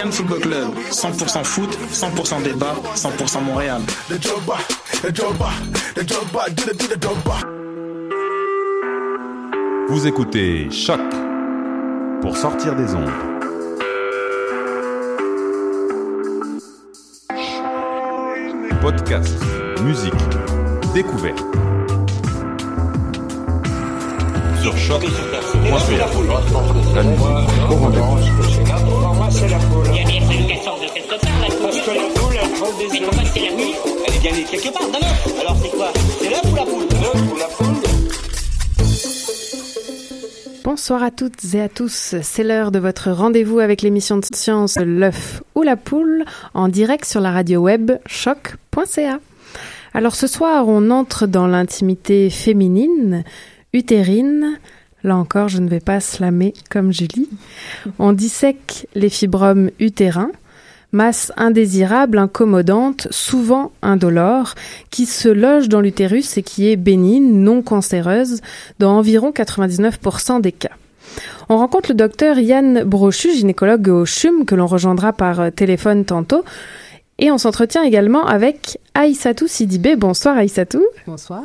Cannes Football Club, 100% foot, 100% débat, 100% Montréal. Vous écoutez Choc pour sortir des ondes. Podcast, musique, découverte. Sur choc.ca. La musique au rendez-vous. Il y a bien fallu qu'elle sorte de quelque part, la poule. Parce que la poule, elle prend des Mais pourquoi c'est la nuit Elle est bien née quelque part, non, non. Alors c'est quoi C'est l'œuf ou la poule L'œuf ou la poule Bonsoir à toutes et à tous. C'est l'heure de votre rendez-vous avec l'émission de science L'œuf ou la poule en direct sur la radio web choc.ca. Alors ce soir, on entre dans l'intimité féminine, utérine. Là encore, je ne vais pas slammer comme Julie. On dissèque les fibromes utérins, masse indésirable, incommodante, souvent indolore, qui se loge dans l'utérus et qui est bénigne, non cancéreuse, dans environ 99% des cas. On rencontre le docteur Yann Brochu, gynécologue au CHUM, que l'on rejoindra par euh, téléphone tantôt. Et on s'entretient également avec Aïssatou Sidibé. Bonsoir Aïssatou. Bonsoir.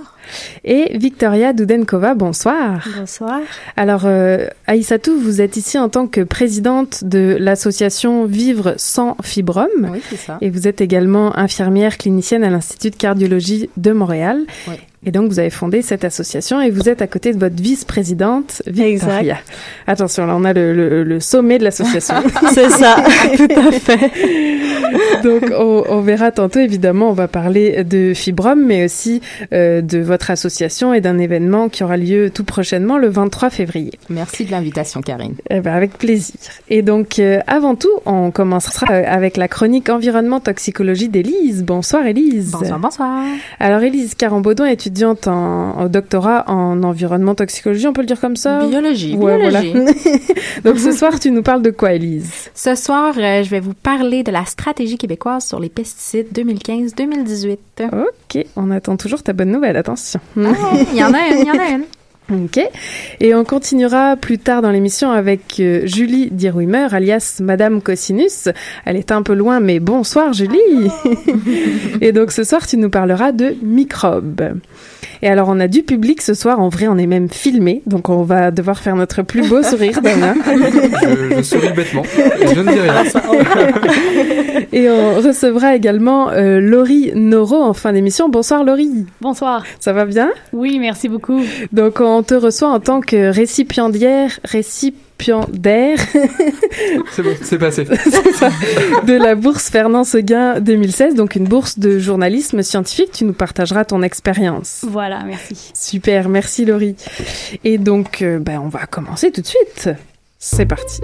Et Victoria Doudenkova. Bonsoir. Bonsoir. Alors euh, Aïssatou, vous êtes ici en tant que présidente de l'association Vivre sans fibrome. Oui, c'est ça. Et vous êtes également infirmière clinicienne à l'Institut de cardiologie de Montréal. Oui. Et donc, vous avez fondé cette association et vous êtes à côté de votre vice-présidente, Victoria. Attention, là, on a le, le- le sommet de l'association. C'est ça, tout à fait. donc, on, on verra tantôt, évidemment, on va parler de Fibrom, mais aussi euh, de votre association et d'un événement qui aura lieu tout prochainement, le 23 février. Merci de l'invitation, Karine. Eh ben, avec plaisir. Et donc, euh, avant tout, on commencera euh, avec la chronique environnement toxicologie d'Élise. Bonsoir, Élise. Bonsoir, bonsoir. Alors, Élise Carambaudon, étudiante en, doctorat en environnement toxicologie, on peut le dire comme ça? Biologie, Ouais, biologie. voilà. donc, ce soir, tu nous parles de quoi, Élise Ce soir, euh, je vais vous parler de la stratégie québécoise sur les pesticides 2015-2018. Ok, on attend toujours ta bonne nouvelle, attention. Ah, Il y en a une, il y en a une. Ok. Et on continuera plus tard dans l'émission avec euh, Julie Dirwimer, alias Madame Cosinus. Elle est un peu loin, mais bonsoir Julie. Et donc ce soir, tu nous parleras de microbes. Et alors, on a du public ce soir. En vrai, on est même filmé. Donc, on va devoir faire notre plus beau sourire, Dana. Je, je souris bêtement. Et je ne dis rien. Et on recevra également euh, Laurie Noro en fin d'émission. Bonsoir Laurie. Bonsoir. Ça va bien? Oui, merci beaucoup. Donc, on te reçoit en tant que récipiendaire, récipiendaire C'est bon, c'est passé. de la bourse Fernand Seguin 2016, donc une bourse de journalisme scientifique. Tu nous partageras ton expérience. Voilà, merci. Super, merci Laurie. Et donc, euh, ben, on va commencer tout de suite. C'est parti.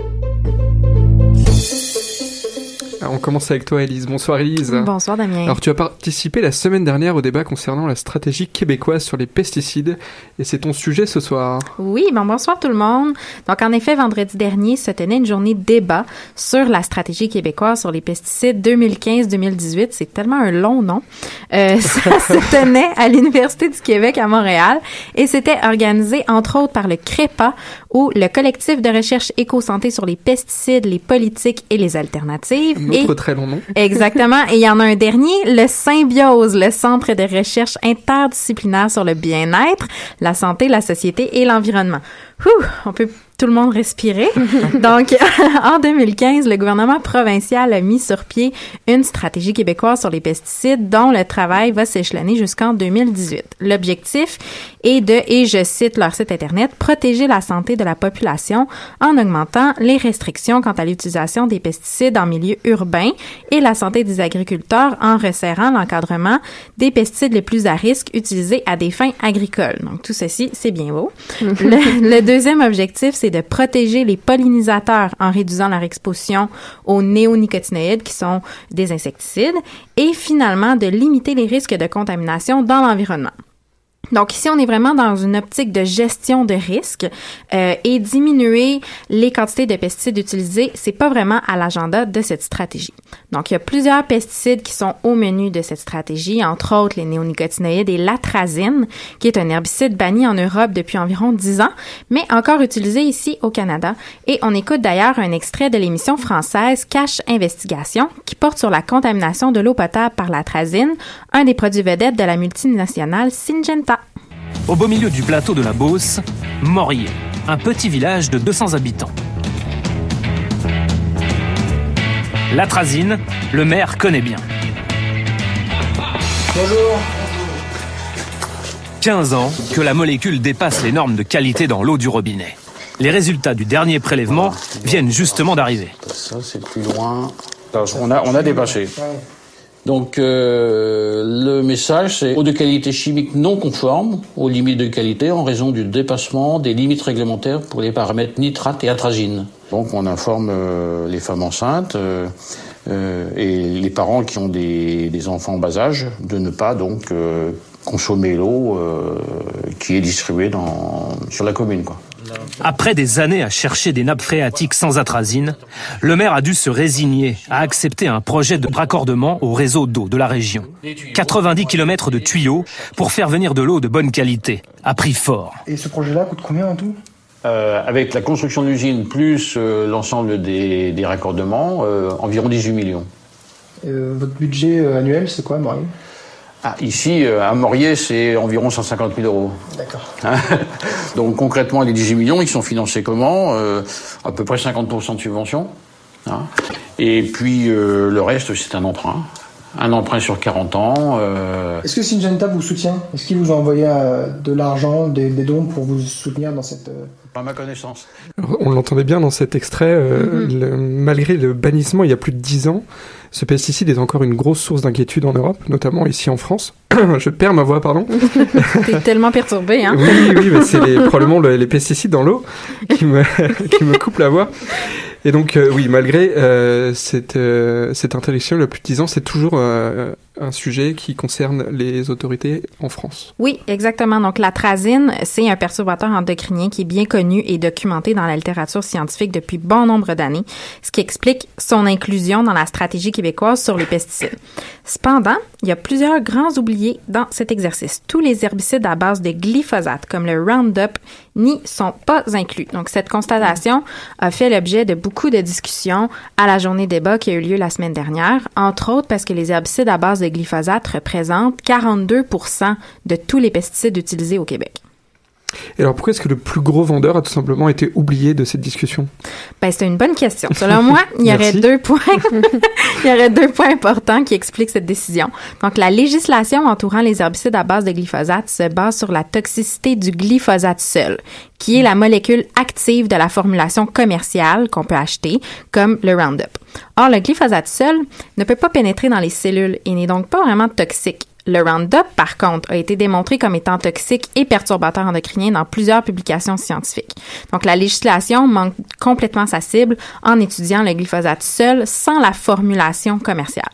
On commence avec toi, Elise. Bonsoir, Elise. Bonsoir, Damien. Alors, tu as participé la semaine dernière au débat concernant la stratégie québécoise sur les pesticides et c'est ton sujet ce soir. Oui, bon, bonsoir tout le monde. Donc, en effet, vendredi dernier se tenait une journée de débat sur la stratégie québécoise sur les pesticides 2015-2018. C'est tellement un long nom. Euh, ça se tenait à l'Université du Québec à Montréal et c'était organisé entre autres par le CREPA ou le collectif de recherche éco-santé sur les pesticides, les politiques et les alternatives. Un autre très long nom. Exactement. Et il y en a un dernier, le Symbiose, le Centre de recherche interdisciplinaire sur le bien-être, la santé, la société et l'environnement. On peut tout le monde respirer. Donc, en 2015, le gouvernement provincial a mis sur pied une stratégie québécoise sur les pesticides dont le travail va s'échelonner jusqu'en 2018. L'objectif est de, et je cite leur site Internet, protéger la santé de la population en augmentant les restrictions quant à l'utilisation des pesticides en milieu urbain et la santé des agriculteurs en resserrant l'encadrement des pesticides les plus à risque utilisés à des fins agricoles. Donc, tout ceci, c'est bien beau. le, le deuxième objectif, c'est de protéger les pollinisateurs en réduisant leur exposition aux néonicotinoïdes qui sont des insecticides et finalement de limiter les risques de contamination dans l'environnement. Donc ici, on est vraiment dans une optique de gestion de risque euh, et diminuer les quantités de pesticides utilisés, c'est pas vraiment à l'agenda de cette stratégie. Donc il y a plusieurs pesticides qui sont au menu de cette stratégie, entre autres les néonicotinoïdes et l'atrazine, qui est un herbicide banni en Europe depuis environ 10 ans, mais encore utilisé ici au Canada. Et on écoute d'ailleurs un extrait de l'émission française Cache Investigation, qui porte sur la contamination de l'eau potable par l'atrazine, un des produits vedettes de la multinationale Syngenta. Au beau milieu du plateau de la Beauce, Morier, un petit village de 200 habitants. L'atrazine, le maire connaît bien. Bonjour. 15 ans que la molécule dépasse les normes de qualité dans l'eau du robinet. Les résultats du dernier prélèvement viennent justement d'arriver. Ça, c'est plus loin. On a, on a dépassé. Donc euh, le message, c'est eau de qualité chimique non conforme aux limites de qualité en raison du dépassement des limites réglementaires pour les paramètres nitrate et atrazine. Donc on informe euh, les femmes enceintes euh, et les parents qui ont des, enfants en bas âge de ne pas donc consommer l'eau qui est distribuée dans, sur la commune. Après des années à chercher des nappes phréatiques sans atrazine, le maire a dû se résigner à accepter un projet de raccordement au réseau d'eau de la région. 90 km de tuyaux pour faire venir de l'eau de bonne qualité, à prix fort. Et ce projet-là coûte combien en tout? Euh, avec la construction de l'usine plus euh, l'ensemble des, des, raccordements, euh, environ 18 millions. votre budget annuel, c'est quoi, Maurice ah, ici, à Morier, c'est environ 150 000 euros. D'accord. Donc concrètement, les 18 millions, ils sont financés comment euh, À peu près 50% de subvention. Hein Et puis euh, le reste, c'est un emprunt. Un emprunt sur 40 ans. Euh... Est-ce que Syngenta vous soutient? Est-ce qu'il vous a envoyé euh, de l'argent, des, des, dons pour vous soutenir dans cette... euh, Pas ma connaissance. On l'entendait bien dans cet extrait, euh, mm -hmm. le, malgré le bannissement il y a plus de 10 ans, ce pesticide est encore une grosse source d'inquiétude en Europe, notamment ici en France. Je perds ma voix, pardon. T'es tellement perturbé, hein Oui, oui, mais c'est probablement le, les pesticides dans l'eau qui me, qui me coupent la voix. Et donc, euh, oui, malgré euh, cette, euh, cette interdiction, le plus de 10 ans, c'est toujours euh, un sujet qui concerne les autorités en France. Oui, exactement. Donc, l'atrazine, c'est un perturbateur endocrinien qui est bien connu et documenté dans la littérature scientifique depuis bon nombre d'années, ce qui explique son inclusion dans la stratégie québécoise sur les pesticides. Cependant, il y a plusieurs grands oubliés dans cet exercice. Tous les herbicides à base de glyphosate, comme le Roundup, n'y sont pas inclus. Donc, cette constatation a fait l'objet de beaucoup de discussions à la journée débat qui a eu lieu la semaine dernière, entre autres parce que les herbicides à base de glyphosate représentent 42% de tous les pesticides utilisés au Québec. Et alors pourquoi est-ce que le plus gros vendeur a tout simplement été oublié de cette discussion? Ben c'est une bonne question. Selon moi, il y aurait deux points il y aurait deux points importants qui expliquent cette décision. Donc la législation entourant les herbicides à base de glyphosate se base sur la toxicité du glyphosate seul, qui est la molécule active de la formulation commerciale qu'on peut acheter comme le Roundup. Or le glyphosate seul ne peut pas pénétrer dans les cellules et n'est donc pas vraiment toxique Le Roundup, par contre, a été démontré comme étant toxique et perturbateur endocrinien dans plusieurs publications scientifiques. Donc, la législation manque complètement sa cible en étudiant le glyphosate seul sans la formulation commerciale.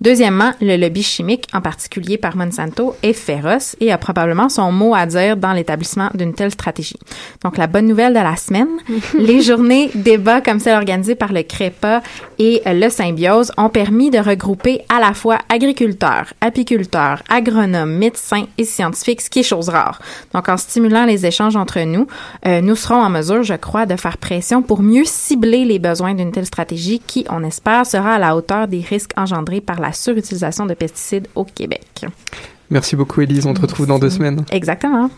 Deuxièmement, le lobby chimique, en particulier par Monsanto, est féroce et a probablement son mot à dire dans l'établissement d'une telle stratégie. Donc, la bonne nouvelle de la semaine, les journées débats comme celle organisée par le CREPA et le Symbiose ont permis de regrouper à la fois agriculteurs, apiculteurs, agronomes, médecins et scientifiques, ce qui est chose rare. Donc, en stimulant les échanges entre nous, euh, nous serons en mesure, je crois, de faire pression pour mieux cibler les besoins d'une telle stratégie qui, on espère, sera à la hauteur des risques engendrés par la surutilisation de pesticides au Québec. Merci beaucoup, Élise. On te retrouve dans deux semaines. Exactement.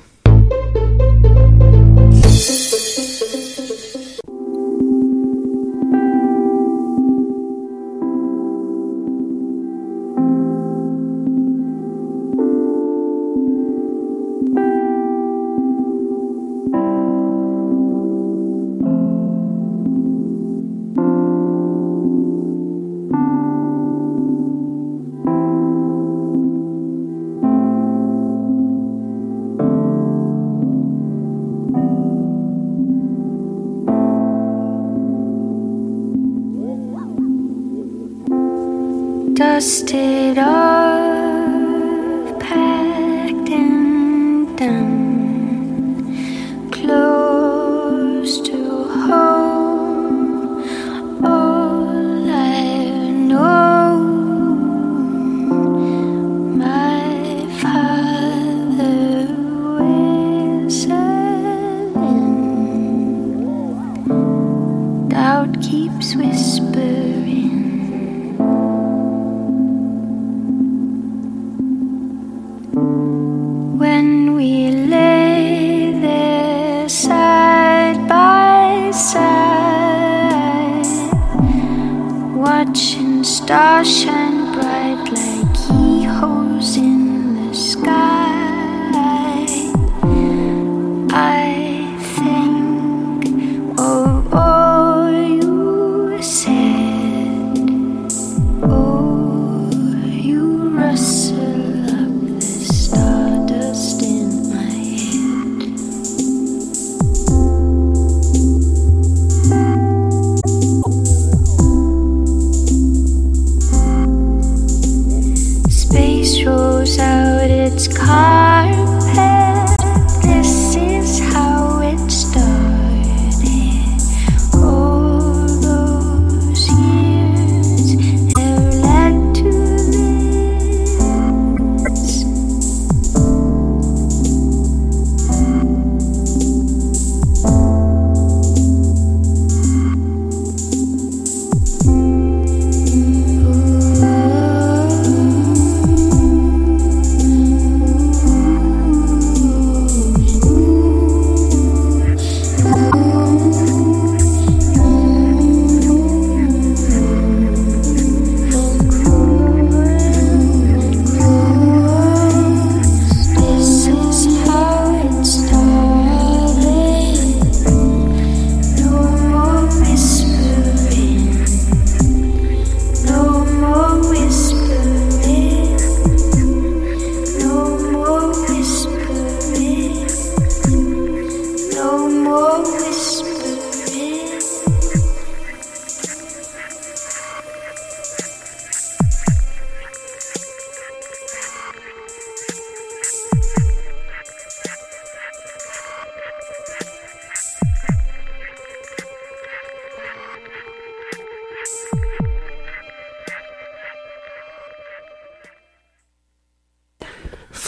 Dusted off,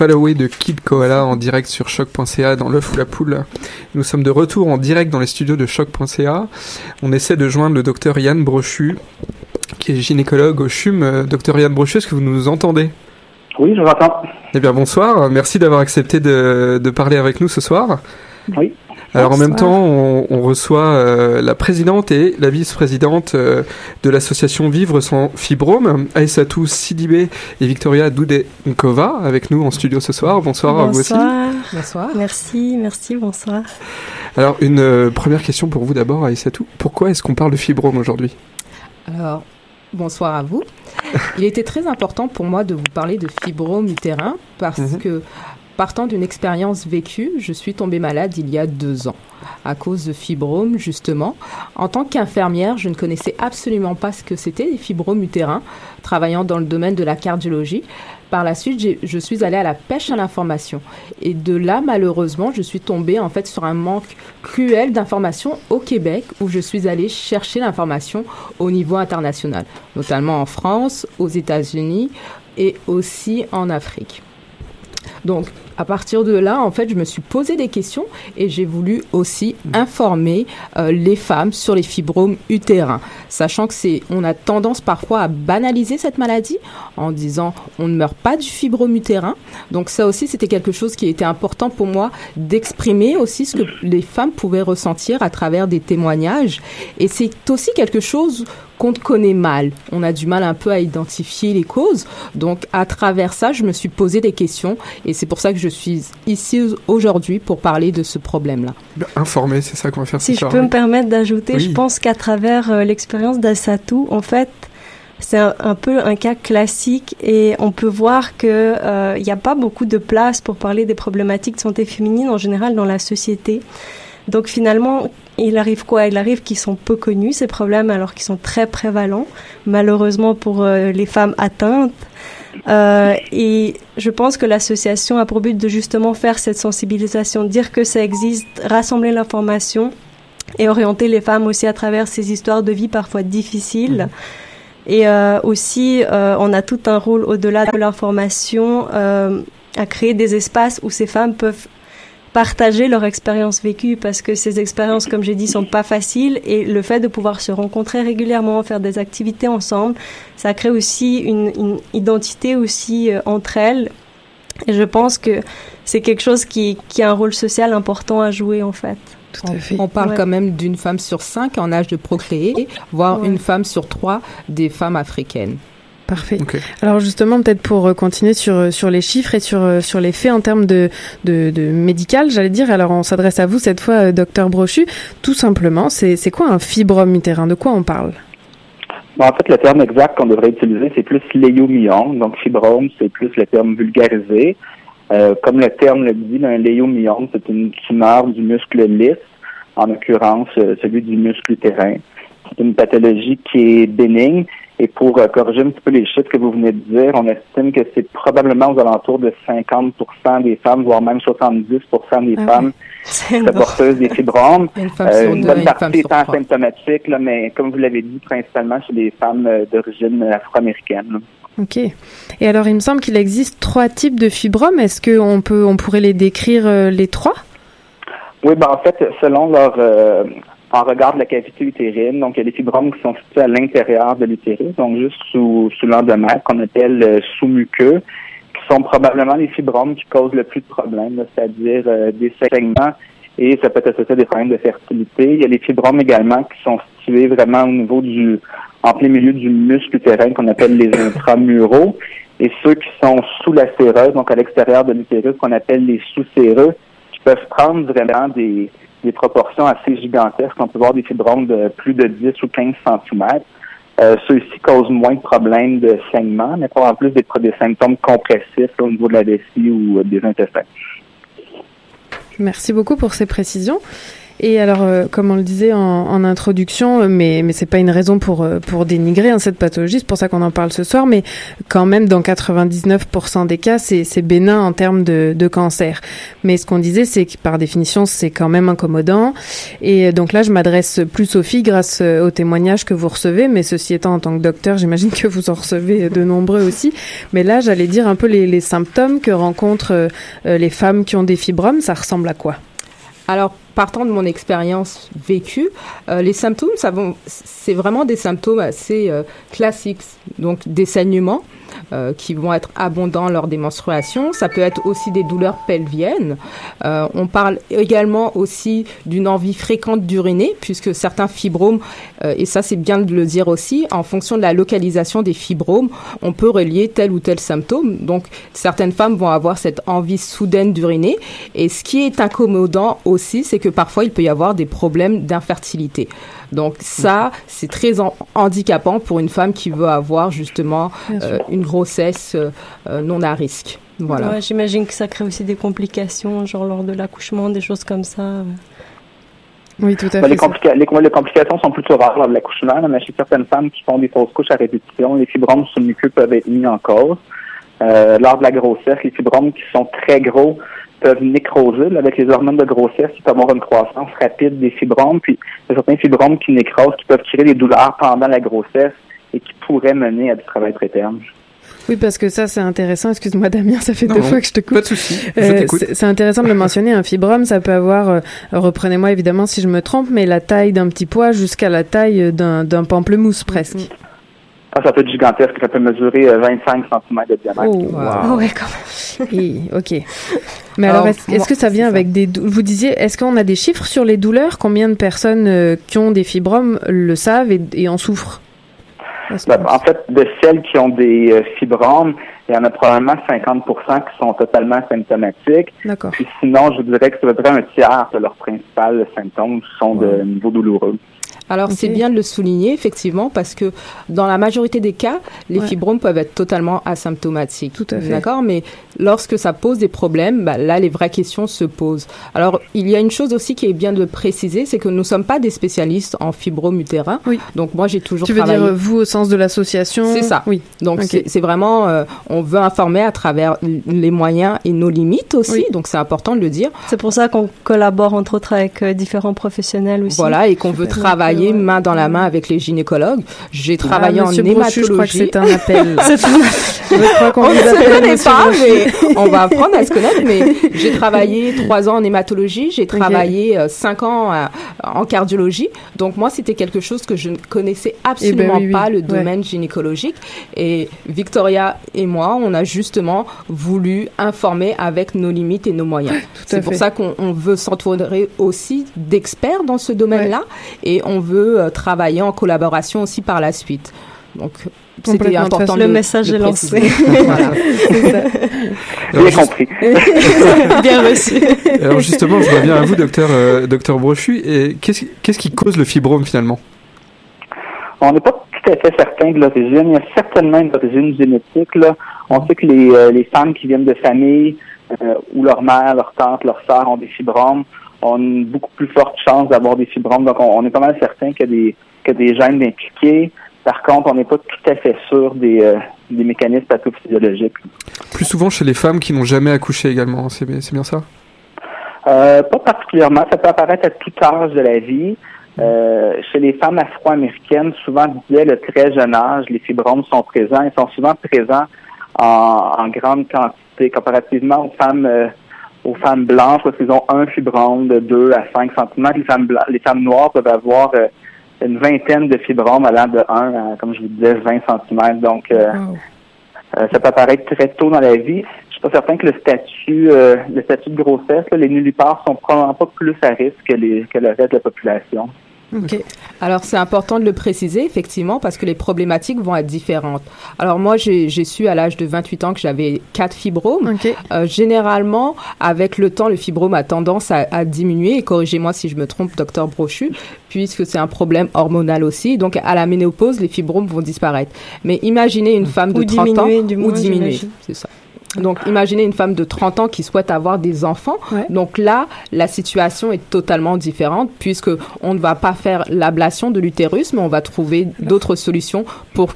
Fallaway de Kid Koala en direct sur choc.ca dans l'œuf ou la poule. Nous sommes de retour en direct dans les studios de choc.ca. On essaie de joindre le docteur Yann Brochu, qui est gynécologue au CHUM. Euh, Docteur Yann Brochu, est-ce que vous nous entendez? Oui, je vous entends. Eh bien, bonsoir. Merci d'avoir accepté de, de parler avec nous ce soir. Oui. Alors en même Bonsoir. temps, on, on reçoit euh, la présidente et la vice-présidente euh, de l'association Vivre sans fibrome, Aïssatou Sidibé et Victoria Doudenkova, avec nous en studio ce soir. Bonsoir, à vous aussi. Bonsoir. Bonsoir. Merci, merci, bonsoir. Alors une euh, première question pour vous d'abord, Aïssatou. Pourquoi est-ce qu'on parle de fibrome aujourd'hui? Alors, bonsoir à vous. Il était très important pour moi de vous parler de fibrome utérin parce Mhm. que partant d'une expérience vécue, je suis tombée malade il y a deux ans à cause de fibromes justement. En tant qu'infirmière, je ne connaissais absolument pas ce que c'était les fibromes utérins, travaillant dans le domaine de la cardiologie. Par la suite, je suis allée à la pêche à l'information. Et de là, malheureusement, je suis tombée en fait sur un manque cruel d'informations au Québec où je suis allée chercher l'information au niveau international, notamment en France, aux États-Unis et aussi en Afrique. Donc, à partir de là, en fait, je me suis posé des questions et j'ai voulu aussi informer euh, les femmes sur les fibromes utérins, sachant que c'est, on a tendance parfois à banaliser cette maladie en disant on ne meurt pas du fibrome utérin. Donc ça aussi, c'était quelque chose qui était important pour moi d'exprimer aussi ce que les femmes pouvaient ressentir à travers des témoignages. Et c'est aussi quelque chose qu'on connaît mal. On a du mal un peu à identifier les causes. Donc, à travers ça, je me suis posé des questions et c'est pour ça que je suis ici aujourd'hui pour parler de ce problème-là. Informer, c'est ça qu'on va faire Si je soir. peux me permettre d'ajouter, Oui. je pense qu'à travers euh, l'expérience d'Assatou, en fait, c'est un, un peu un cas classique et on peut voir que euh, il n'y a pas beaucoup de place pour parler des problématiques de santé féminine en général dans la société. Donc finalement, il arrive quoi? Il arrive qu'ils sont peu connus ces problèmes alors qu'ils sont très prévalents, malheureusement pour euh, les femmes atteintes. Euh, et je pense que l'association a pour but de justement faire cette sensibilisation, dire que ça existe, rassembler l'information et orienter les femmes aussi à travers ces histoires de vie parfois difficiles. Et euh, aussi, on a tout un rôle au-delà de l'information à créer des espaces où ces femmes peuvent partager leur expérience vécue parce que ces expériences, comme j'ai dit, sont pas faciles et le fait de pouvoir se rencontrer régulièrement, faire des activités ensemble, ça crée aussi une, une identité aussi euh, entre elles. Et je pense que c'est quelque chose qui, qui a un rôle social important à jouer en fait. On, on parle Ouais. quand même d'une femme sur cinq en âge de procréer, voire Ouais. une femme sur trois des femmes africaines. Parfait. Alors justement, peut-être pour euh, continuer sur, euh, sur les chiffres et sur, euh, sur les faits en termes de, de, de médical, j'allais dire, alors on s'adresse à vous cette fois, docteur Brochu, tout simplement, c'est c'est quoi un fibrome utérin De quoi on parle? Bon, en fait, le terme exact qu'on devrait utiliser, c'est plus léomyome. Donc, fibrome, c'est plus le terme vulgarisé. Euh, comme le terme le dit, un léomyome, c'est une tumeur du muscle lisse, en l'occurrence celui du muscle utérin. C'est une pathologie qui est bénigne. Et pour euh, corriger un petit peu les chiffres que vous venez de dire, on estime que c'est probablement aux alentours de 50% des femmes, voire même 70% des Ah femmes seraient porteuses des fibromes. Une Euh, une bonne partie étant asymptomatique, là, mais comme vous l'avez dit, principalement chez les femmes euh, d'origine afro-américaine. Ok. Et alors, il me semble qu'il existe trois types de fibromes. Est-ce qu'on peut, on pourrait les décrire euh, les trois? Oui, ben en fait, selon leur euh, en regard de la cavité utérine, donc il y a des fibromes qui sont situés à l'intérieur de l'utérus, donc juste sous, sous l'endomètre, qu'on appelle euh, sous-muqueux, qui sont probablement les fibromes qui causent le plus de problèmes, c'est-à-dire euh, des saignements et ça peut être associé à des problèmes de fertilité. Il y a les fibromes également qui sont situés vraiment au niveau du en plein milieu du muscle utérin qu'on appelle les intramuraux et ceux qui sont sous la séreuse, donc à l'extérieur de l'utérus, qu'on appelle les sous-séreux, qui peuvent prendre vraiment des, des proportions assez gigantesques. On peut voir des fibromes de plus de 10 ou 15 cm. Euh, Ceux-ci causent moins de problèmes de saignement, mais pas en plus des, des symptômes compressifs au niveau de la vessie ou euh, des intestins. Merci beaucoup pour ces précisions. Et alors, euh, comme on le disait en, en introduction, euh, mais mais c'est pas une raison pour euh, pour dénigrer hein, cette pathologie, c'est pour ça qu'on en parle ce soir. Mais quand même, dans 99% des cas, c'est bénin en termes de de cancer. Mais ce qu'on disait, c'est que par définition, c'est quand même incommodant. Et euh, donc là, je m'adresse plus aux filles grâce aux témoignages que vous recevez. Mais ceci étant, en tant que docteur, j'imagine que vous en recevez de nombreux aussi. Mais là, j'allais dire un peu les les symptômes que rencontrent euh, les femmes qui ont des fibromes. Ça ressemble à quoi? Alors, partant de mon expérience vécue, euh, les symptômes, c'est vraiment des symptômes assez euh, classiques. Donc, des saignements euh, qui vont être abondants lors des menstruations. Ça peut être aussi des douleurs pelviennes. Euh, on parle également aussi d'une envie fréquente d'uriner, puisque certains fibromes, euh, et ça c'est bien de le dire aussi, en fonction de la localisation des fibromes, on peut relier tel ou tel symptôme. Donc, certaines femmes vont avoir cette envie soudaine d'uriner. Et ce qui est incommodant aussi, c'est que parfois il peut y avoir des problèmes d'infertilité. Donc ça, c'est très en- handicapant pour une femme qui veut avoir justement euh, une grossesse euh, euh, non à risque. Voilà. Ouais, J'imagine que ça crée aussi des complications, genre lors de l'accouchement, des choses comme ça. Oui, tout à Ben, fait. les, complica- les, les complications sont plutôt rares lors de l'accouchement, mais chez certaines femmes qui font des fausses couches à répétition, les fibromes sous le muqueux peuvent être mis en cause. Euh, lors de la grossesse, les fibromes qui sont très gros peuvent nécroser. là, avec les hormones de grossesse, il peut avoir une croissance rapide des fibromes. Puis, il y a certains fibromes qui nécrosent, qui peuvent créer des douleurs pendant la grossesse et qui pourraient mener à du travail préterme. Oui, parce que ça, c'est intéressant. Excuse-moi, Damien, ça fait Non, deux non, fois que je te coupe. Pas de souci. Euh, c'est intéressant de le mentionner. Un fibrome, ça peut avoir, euh, reprenez-moi évidemment si je me trompe, mais la taille d'un petit pois jusqu'à la taille d'un d'un pamplemousse presque. Ah, ça peut être gigantesque, ça peut mesurer euh, 25 cm de diamètre. Oh, wow. Ouais, quand Et- ok. Mais alors, Alors, est-ce est-ce moi, que ça vient avec des... dou- Vous disiez, est-ce qu'on a des chiffres sur les douleurs? Combien de personnes euh, qui ont des fibromes le savent et, et en souffrent? Ben, en fait, de celles qui ont des euh, fibromes, il y en a probablement 50% qui sont totalement symptomatiques. D'accord. Puis sinon, je dirais que c'est à peu près un tiers de leurs principaux symptômes sont de niveau douloureux. Alors c'est bien de le souligner effectivement parce que dans la majorité des cas, les Ouais. fibromes peuvent être totalement asymptomatiques. Tout à fait. D'accord, mais lorsque ça pose des problèmes, bah, là les vraies questions se posent. Alors il y a une chose aussi qui est bien de préciser, c'est que nous sommes pas des spécialistes en fibromes utérins. Oui. Donc moi j'ai toujours Tu veux travaillé. dire, euh, vous, au sens de l'association? C'est ça. Oui. Donc c'est- vraiment, euh, on veut informer à travers les moyens et nos limites aussi. Oui. Donc c'est important de le dire. C'est pour ça qu'on collabore entre autres avec euh, différents professionnels aussi. Voilà, et qu'on veut travailler main dans la main avec les gynécologues. J'ai travaillé Ah, en hématologie. Brochu, je crois que c'est un appel. C'est un Je crois qu'on on ne se connaît pas, Brochu. mais on va apprendre à se connaître. Mais j'ai travaillé trois ans en hématologie, j'ai travaillé euh, cinq ans euh, en cardiologie. Donc moi, c'était quelque chose que je ne connaissais absolument oui, oui, pas, le ouais. domaine gynécologique. Et Victoria et moi, on a justement voulu informer avec nos limites et nos moyens. C'est pour ça qu'on on veut s'entourer aussi d'experts dans ce domaine-là, et on veut euh, travailler en collaboration aussi par la suite. Donc c'était important de le message de est lancé. Voilà. Bien compris. Bien reçu. Alors justement, je reviens à vous, docteur, euh, docteur Brochu. Et qu'est-ce qu'est-ce qui cause le fibrome finalement? On n'est pas tout à fait certain de l'origine. Il y a certainement une origine génétique. Là. On sait que les, euh, les femmes qui viennent de familles euh, où leur mère, leur tante, leur sœur ont des fibromes ont une beaucoup plus forte chance d'avoir des fibromes. Donc, on, on est pas mal certain qu'il y a des, qu'il y a des gènes impliqués. Par contre, on n'est pas tout à fait sûr des, euh, des mécanismes pathophysiologiques. Plus souvent chez les femmes qui n'ont jamais accouché également, c'est bien c'est bien ça? Euh, pas particulièrement. Ça peut apparaître à tout âge de la vie. Euh, chez les femmes afro-américaines, souvent dès le très jeune âge, les fibromes sont présents. Ils sont souvent présents en, en grande quantité comparativement aux femmes euh, aux femmes blanches parce qu'ils ont un fibrome de 2 à 5 cm. Les femmes, les femmes noires peuvent avoir euh, une vingtaine de fibromes allant de 1 à, comme je vous disais, 20 cm. Donc, euh, euh, ça peut apparaître très tôt dans la vie. Je suis pas certain que le statut, le statut de grossesse, là, les nullipares sont probablement pas plus à risque que, les, que le reste de la population. Alors c'est important de le préciser effectivement parce que les problématiques vont être différentes. Alors moi j'ai su à l'âge de 28 ans que j'avais quatre fibromes. Euh, généralement avec le temps le fibrome a tendance à, à diminuer et corrigez-moi si je me trompe docteur Brochu puisque c'est un problème hormonal aussi. Donc à la ménopause les fibromes vont disparaître. Mais imaginez une femme de Ou 30 ans diminuer, du ou diminuer, c'est ça. Donc, imaginez une femme de 30 ans qui souhaite avoir des enfants. Donc là, la situation est totalement différente puisque on ne va pas faire l'ablation de l'utérus, mais on va trouver d'autres solutions pour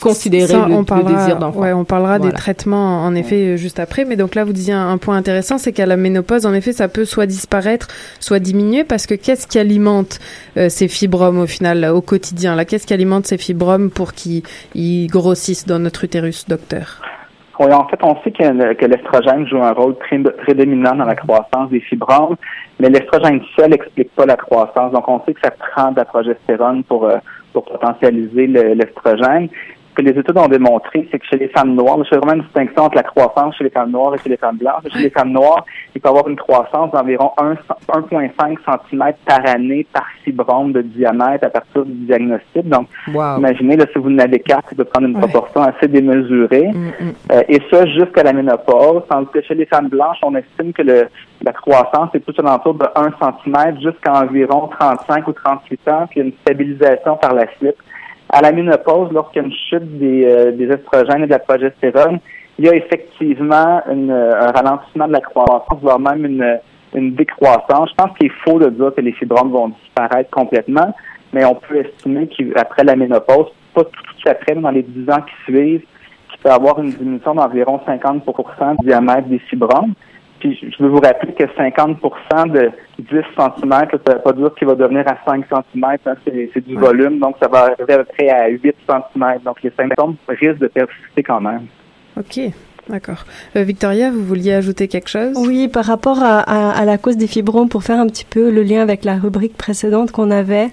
considérer Ça, le, on le parlera, désir d'enfant. Ouais, on parlera des traitements en effet juste après. Mais donc là, vous disiez un, un point intéressant, c'est qu'à la ménopause, en effet, ça peut soit disparaître, soit diminuer, parce que qu'est-ce qui alimente euh, ces fibromes au final, là, au quotidien? Là Qu'est-ce qui alimente ces fibromes pour qu'ils ils grossissent dans notre utérus, docteur? Oui, en fait, on sait que, l'estrogène joue un rôle très prédominant dans la croissance des fibromes, mais l'estrogène seul n'explique pas la croissance. Donc, on sait que ça prend de la progestérone pour, euh, pour potentialiser le- l'estrogène. Que les études ont démontré, c'est que chez les femmes noires, je fais vraiment une distinction entre la croissance chez les femmes noires et chez les femmes blanches. Chez les femmes noires, il peut y avoir une croissance d'environ 1 1,5 cm par année par fibrome de diamètre à partir du diagnostic. Donc, imaginez, là, si vous n'avez quatre, il peut prendre une proportion assez démesurée. Euh, et ça jusqu'à la ménopause. Tandis que chez les femmes blanches, on estime que le, la croissance est tout alentour de 1 cm jusqu'à environ 35 ou 38 ans, puis une stabilisation par la suite. À la ménopause, lorsqu'il y a une chute des, euh, des estrogènes et de la progestérone, il y a effectivement une, un ralentissement de la croissance, voire même une, une décroissance. Je pense qu'il est faux de dire que les fibromes vont disparaître complètement, mais on peut estimer qu'après la ménopause, pas tout de suite après, mais dans les 10 ans qui suivent, qu'il peut avoir une diminution d'environ 50% du diamètre des fibromes. Puis je veux vous rappeler que 50% de 10 cm, ça ne veut pas dire qu'il va devenir à 5 cm, hein, c'est du volume, donc ça va arriver à peu près à 8 cm. Donc les symptômes risquent de persister quand même. OK. D'accord. Euh, Victoria, vous vouliez ajouter quelque chose? Oui, par rapport à, à, à, la cause des fibromes, pour faire un petit peu le lien avec la rubrique précédente qu'on avait,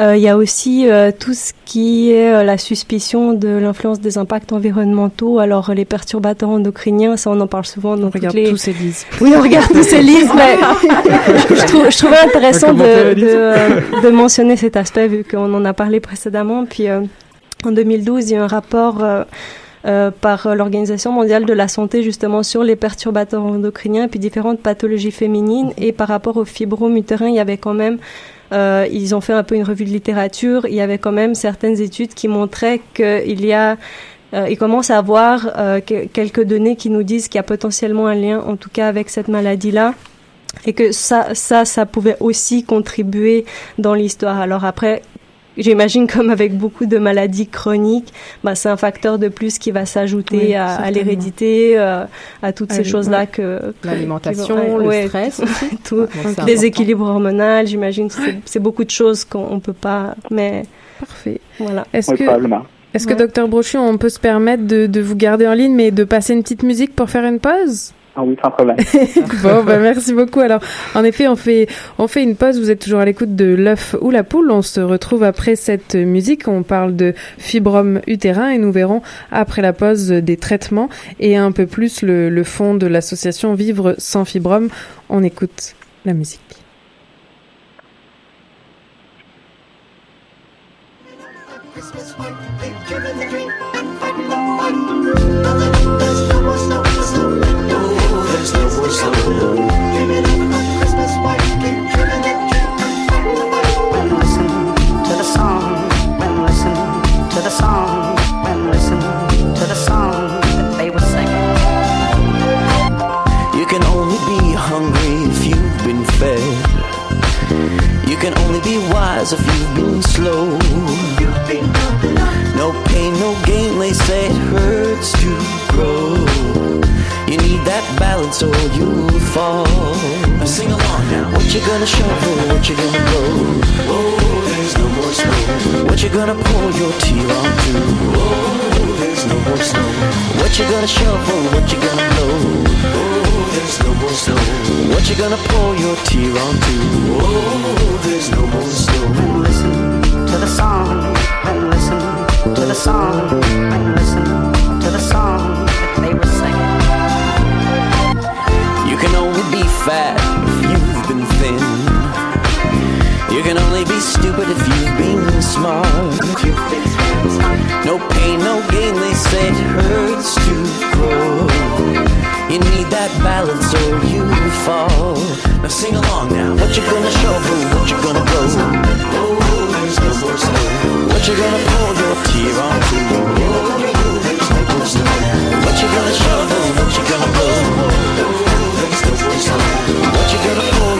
euh, il y a aussi euh, tout ce qui est euh, la suspicion de l'influence des impacts environnementaux. Alors les perturbateurs endocriniens, ça on en parle souvent dans on regarde les... tous ces listes. Oui, on regarde tous ces listes, mais je, trou je, trouvais intéressant de, de, de, mentionner cet aspect vu qu'on en a parlé précédemment. Puis en 2012, il y a un rapport euh, par l'Organisation mondiale de la santé justement sur les perturbateurs endocriniens puis différentes pathologies féminines. Et par rapport aux fibromes utérins, il y avait quand même euh, ils ont fait un peu une revue de littérature, il y avait quand même certaines études qui montraient qu'il y a euh, il commence à avoir euh, que, quelques données qui nous disent qu'il y a potentiellement un lien, en tout cas avec cette maladie-là, et que ça, ça, ça pouvait aussi contribuer dans l'histoire. Alors après, j'imagine comme avec beaucoup de maladies chroniques, bah, c'est un facteur de plus qui va s'ajouter Oui, à, à l'hérédité, euh, à toutes À ces choses-là ouais. que, que- L'alimentation, le ouais, stress tout, important. déséquilibre hormonal, j'imagine, c'est- c'est beaucoup de choses qu'on on peut pas, mais parfait. Voilà. Est-ce que, est-ce que docteur Brochu, on peut se permettre de, de vous garder en ligne, mais de passer une petite musique pour faire une pause? Ah oui, sans problème. bon, bah, merci beaucoup. Alors, en effet, on fait, on fait une pause. Vous êtes toujours à l'écoute de l'œuf ou la poule. On se retrouve après cette musique. On parle de fibrome utérin et nous verrons après la pause des traitements et un peu plus le, le fond de l'association Vivre sans fibrome. On écoute la musique. Fed. You can only be wise if you've been slow. No pain, no gain, they say it hurts to grow. You need that balance or you'll fall. Now sing along now. What you gonna shovel, what you gonna blow? Oh, there's no more snow. What you gonna pour your tear onto? Oh, there's no more snow. What you gonna shovel, what you gonna blow? There's no more snow. What you gonna pour your tear onto? Oh, there's no more snow. And listen to the song, and listen to the song, and listen to the song that they were singing. You can only be fat if you've been thin. You can only be stupid if you've been smart. No pain, no gain, they say it hurts to grow. You need that balance or you fall. Now sing along now. What you gonna shovel, what you gonna blow? Oh, there's no more snow. What you gonna pour your tear onto? Oh, there's no more snow. What you gonna shovel, what you gonna blow? Oh, there's no more snow. What you gonna pour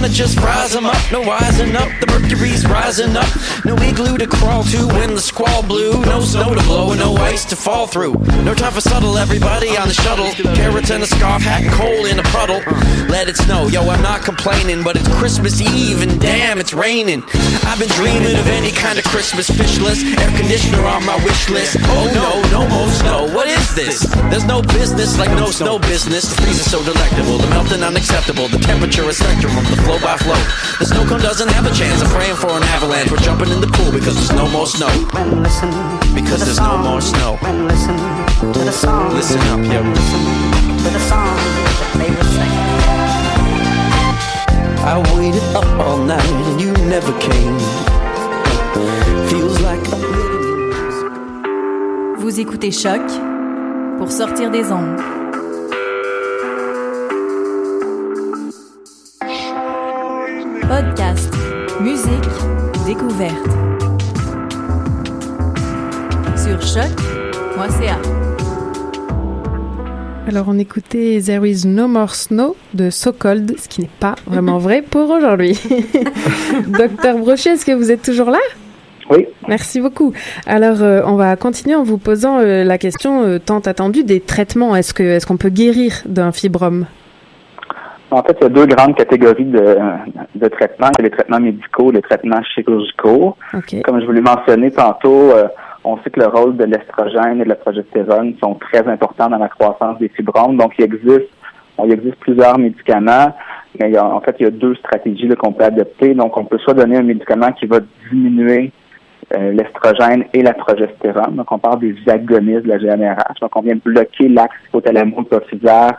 Sun that just fries 'em up, no rising up. The mercury's rising up. No igloo to crawl to when the squall blew. No snow to blow and no ice to fall through. No time for subtle, everybody on the shuttle. Carrots and a scarf, hat and coal in a puddle. Let it snow, yo, I'm not complaining, but it's Christmas Eve and damn, it's raining. I've been dreaming of any kind of Christmas fishless. Air conditioner on my wish list. Oh no, no more snow. What is this? There's no business like no snow business. The freeze is so delectable, the melting unacceptable. The temperature is spectrum the flow by flow. The snow cone doesn't have a chance. I'm praying for an avalanche. We're jumping in the pool because there's no more snow. And listen Because to the there's no song. more snow. And listen to the song. Listen up, yo. To the song that they were singing. I waited up all night and you never came. Feels like a Vous écoutez Choc pour sortir des ondes. Podcast, musique, découverte. Sur choc.ca. Alors on écoutait There is no more snow de So Cold, ce qui n'est pas vraiment vrai pour aujourd'hui. Docteur Brochet, est-ce que vous êtes toujours là? Oui. Merci beaucoup. Alors euh, on va continuer en vous posant euh, la question euh, tant attendue des traitements. Est-ce que est-ce qu'on peut guérir d'un fibrome? En fait, il y a deux grandes catégories de, de traitements. Il y a les traitements médicaux, les traitements chirurgicaux. Comme je vous l'ai mentionné tantôt, euh, on sait que le rôle de l'estrogène et de la progestérone sont très importants dans la croissance des fibromes. Donc, il existe, il existe plusieurs médicaments, mais il y a- en fait, il y a deux stratégies qu'on peut adopter. Donc, on peut soit donner un médicament qui va diminuer euh, l'estrogène et la progestérone. Donc, on parle des agonistes de la GNRH. Donc, on vient bloquer l'axe hypothalamo-hypophysaire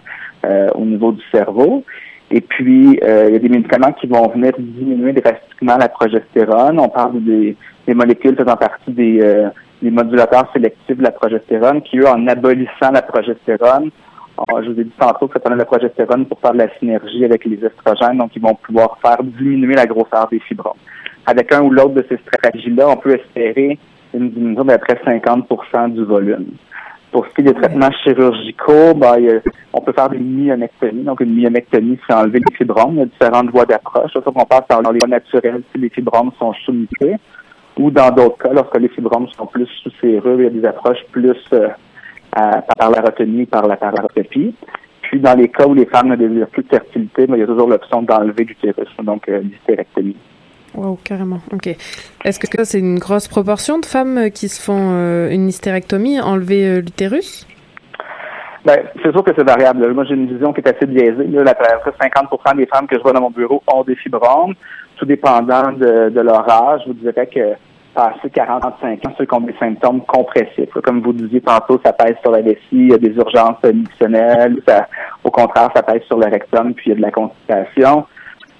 au niveau du cerveau. Et puis, euh, il y a des médicaments qui vont venir diminuer drastiquement la progestérone. On parle des, des molécules faisant partie des, euh, des modulateurs sélectifs de la progestérone qui, eux, en abolissant la progestérone, euh, je vous ai dit tantôt que ça prenait la progestérone pour faire de la synergie avec les estrogènes, donc ils vont pouvoir faire diminuer la grosseur des fibromes. Avec un ou l'autre de ces stratégies-là, on peut espérer une diminution d'à près 50 du volume. Pour ce qui est des traitements chirurgicaux, ben, on peut faire des myomectomies. Donc, une myomectomie, c'est enlever les fibromes. Il y a différentes voies d'approche. Ça, on passe par les voies naturelles si les fibromes sont sous-mutés. Ou dans d'autres cas, lorsque les fibromes sont plus sous serrure, il y a des approches plus euh, par la retenue, par la paracopie. Puis, dans les cas où les femmes ne désirent plus de fertilité, ben, il y a toujours l'option d'enlever l'utérus, donc euh, l'hystérectomie. Wow, carrément. Ok. Est-ce que c'est une grosse proportion de femmes euh, qui se font euh, une hystérectomie, enlever euh, l'utérus? Ben, c'est sûr que c'est variable. Moi, j'ai une vision qui est assez biaisée. Là, la, à peu près 50 des femmes que je vois dans mon bureau ont des fibromes, tout dépendant de, leur âge. Je vous dirais que passé 45 ans, ceux qui ont des symptômes compressifs. Comme vous disiez tantôt, ça pèse sur la vessie, il y a des urgences nutritionnelles. Ça, au contraire, ça pèse sur le rectum, puis il y a de la constipation.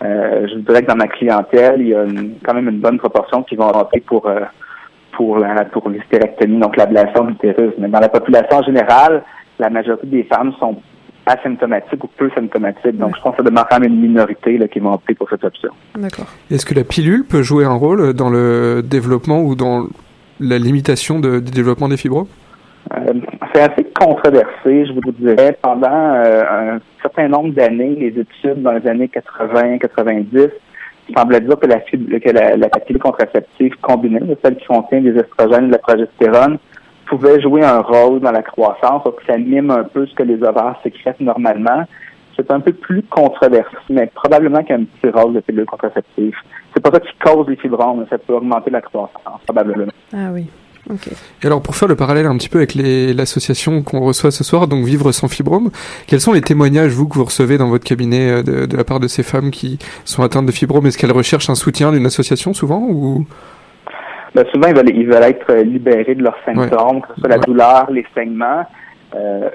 Euh, je dirais que dans ma clientèle, il y a une- quand même une bonne proportion qui vont rentrer pour euh, pour la pour l'hystérectomie, donc l'ablation de l'utérus. Mais dans la population générale, la majorité des femmes sont asymptomatiques ou peu symptomatiques. Donc, je pense que ça demeure quand même une minorité là, qui vont opter pour cette option. D'accord. Est-ce que la pilule peut jouer un rôle dans le développement ou dans la limitation de- du développement des fibromes Euh, c'est assez controversé, je vous dirais. Pendant euh, un certain nombre d'années, les études dans les années 80-90 semblaient dire que la, que la, la pilule contraceptive combinée, celle qui contient des estrogènes et de la progestérone, pouvait jouer un rôle dans la croissance, donc ça mime un peu ce que les ovaires sécrètent normalement. C'est un peu plus controversé, mais probablement qu'il y a un petit rôle de pilule contraceptive. C'est pas ça qui cause les fibromes, mais ça peut augmenter la croissance, probablement. Ah oui. Et alors pour faire le parallèle un petit peu avec l'association qu'on reçoit ce soir, donc Vivre sans fibrome, quels sont les témoignages vous que vous recevez dans votre cabinet euh, de, de la part de ces femmes qui sont atteintes de fibrome? Est-ce qu'elles recherchent un soutien d'une association souvent ou? Ben, souvent, ils veulent, ils veulent être euh, libérés de leurs symptômes, que ce soit la douleur, les saignements. Euh,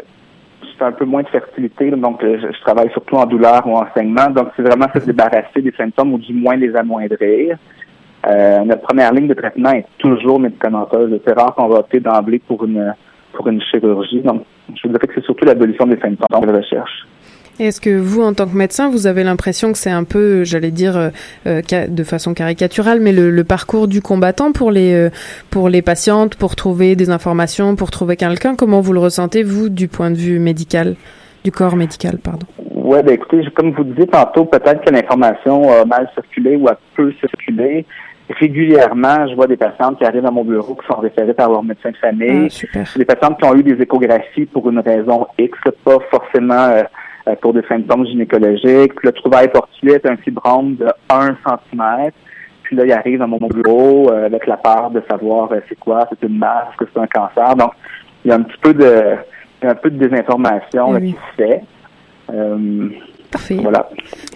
c'est un peu moins de fertilité, donc euh, je, je travaille surtout en douleur ou en saignement. Donc, c'est vraiment se débarrasser des symptômes ou du moins les amoindrir. Euh, notre première ligne de traitement est toujours médicamenteuse. C'est rare qu'on va opter d'emblée pour une pour une chirurgie. Donc, je dirais que c'est surtout l'abolition des symptômes je recherche. Est-ce que vous, en tant que médecin, vous avez l'impression que c'est un peu, j'allais dire euh, euh, de façon caricaturale, mais le, le parcours du combattant pour les euh, pour les patientes, pour trouver des informations, pour trouver quelqu'un Comment vous le ressentez vous du point de vue médical, du corps médical, pardon? Ouais, ben écoutez, comme vous disiez tantôt, peut-être que l'information a mal circulé ou a peu circulé. Régulièrement, je vois des patientes qui arrivent à mon bureau qui sont référées par leur médecin de famille. Ah. Des patientes qui ont eu des échographies pour une raison X, pas forcément euh, euh, pour des symptômes gynécologiques. Le trouvaille portuaire est un fibrome de 1 cm. Puis là, il arrive à mon bureau euh, avec la peur de savoir euh, c'est quoi, c'est une masse, que c'est un cancer. Donc, il y a un petit peu de un peu de désinformation là, qui se fait. Parfait. Voilà.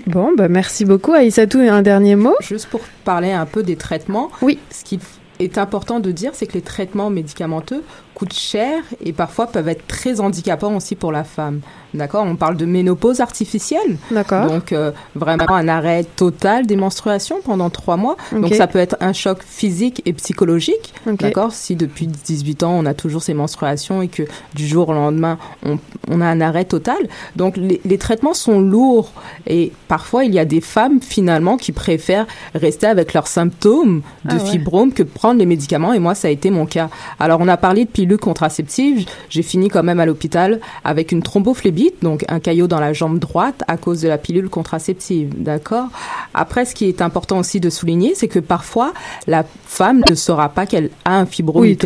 Bon, bah merci beaucoup. Aïssatou, un dernier mot Juste pour parler un peu des traitements. Oui. Ce qui est important de dire, c'est que les traitements médicamenteux coûtent cher et parfois peuvent être très handicapants aussi pour la femme. D'accord? On parle de ménopause artificielle. D'accord. Donc, euh, vraiment un arrêt total des menstruations pendant trois mois. Donc, ça peut être un choc physique et psychologique. D'accord? Si depuis 18 ans, on a toujours ces menstruations et que du jour au lendemain, on, on a un arrêt total. Donc, les, les traitements sont lourds. Et parfois, il y a des femmes, finalement, qui préfèrent rester avec leurs symptômes de Ah ouais. fibrome que prendre les médicaments. Et moi, ça a été mon cas. Alors, on a parlé de pilules contraceptives. J'ai fini quand même à l'hôpital avec une thrombophlébite, donc un caillot dans la jambe droite à cause de la pilule contraceptive. D'accord? Après, ce qui est important aussi de souligner, c'est que parfois, la femme ne saura pas qu'elle a un fibrome Oui,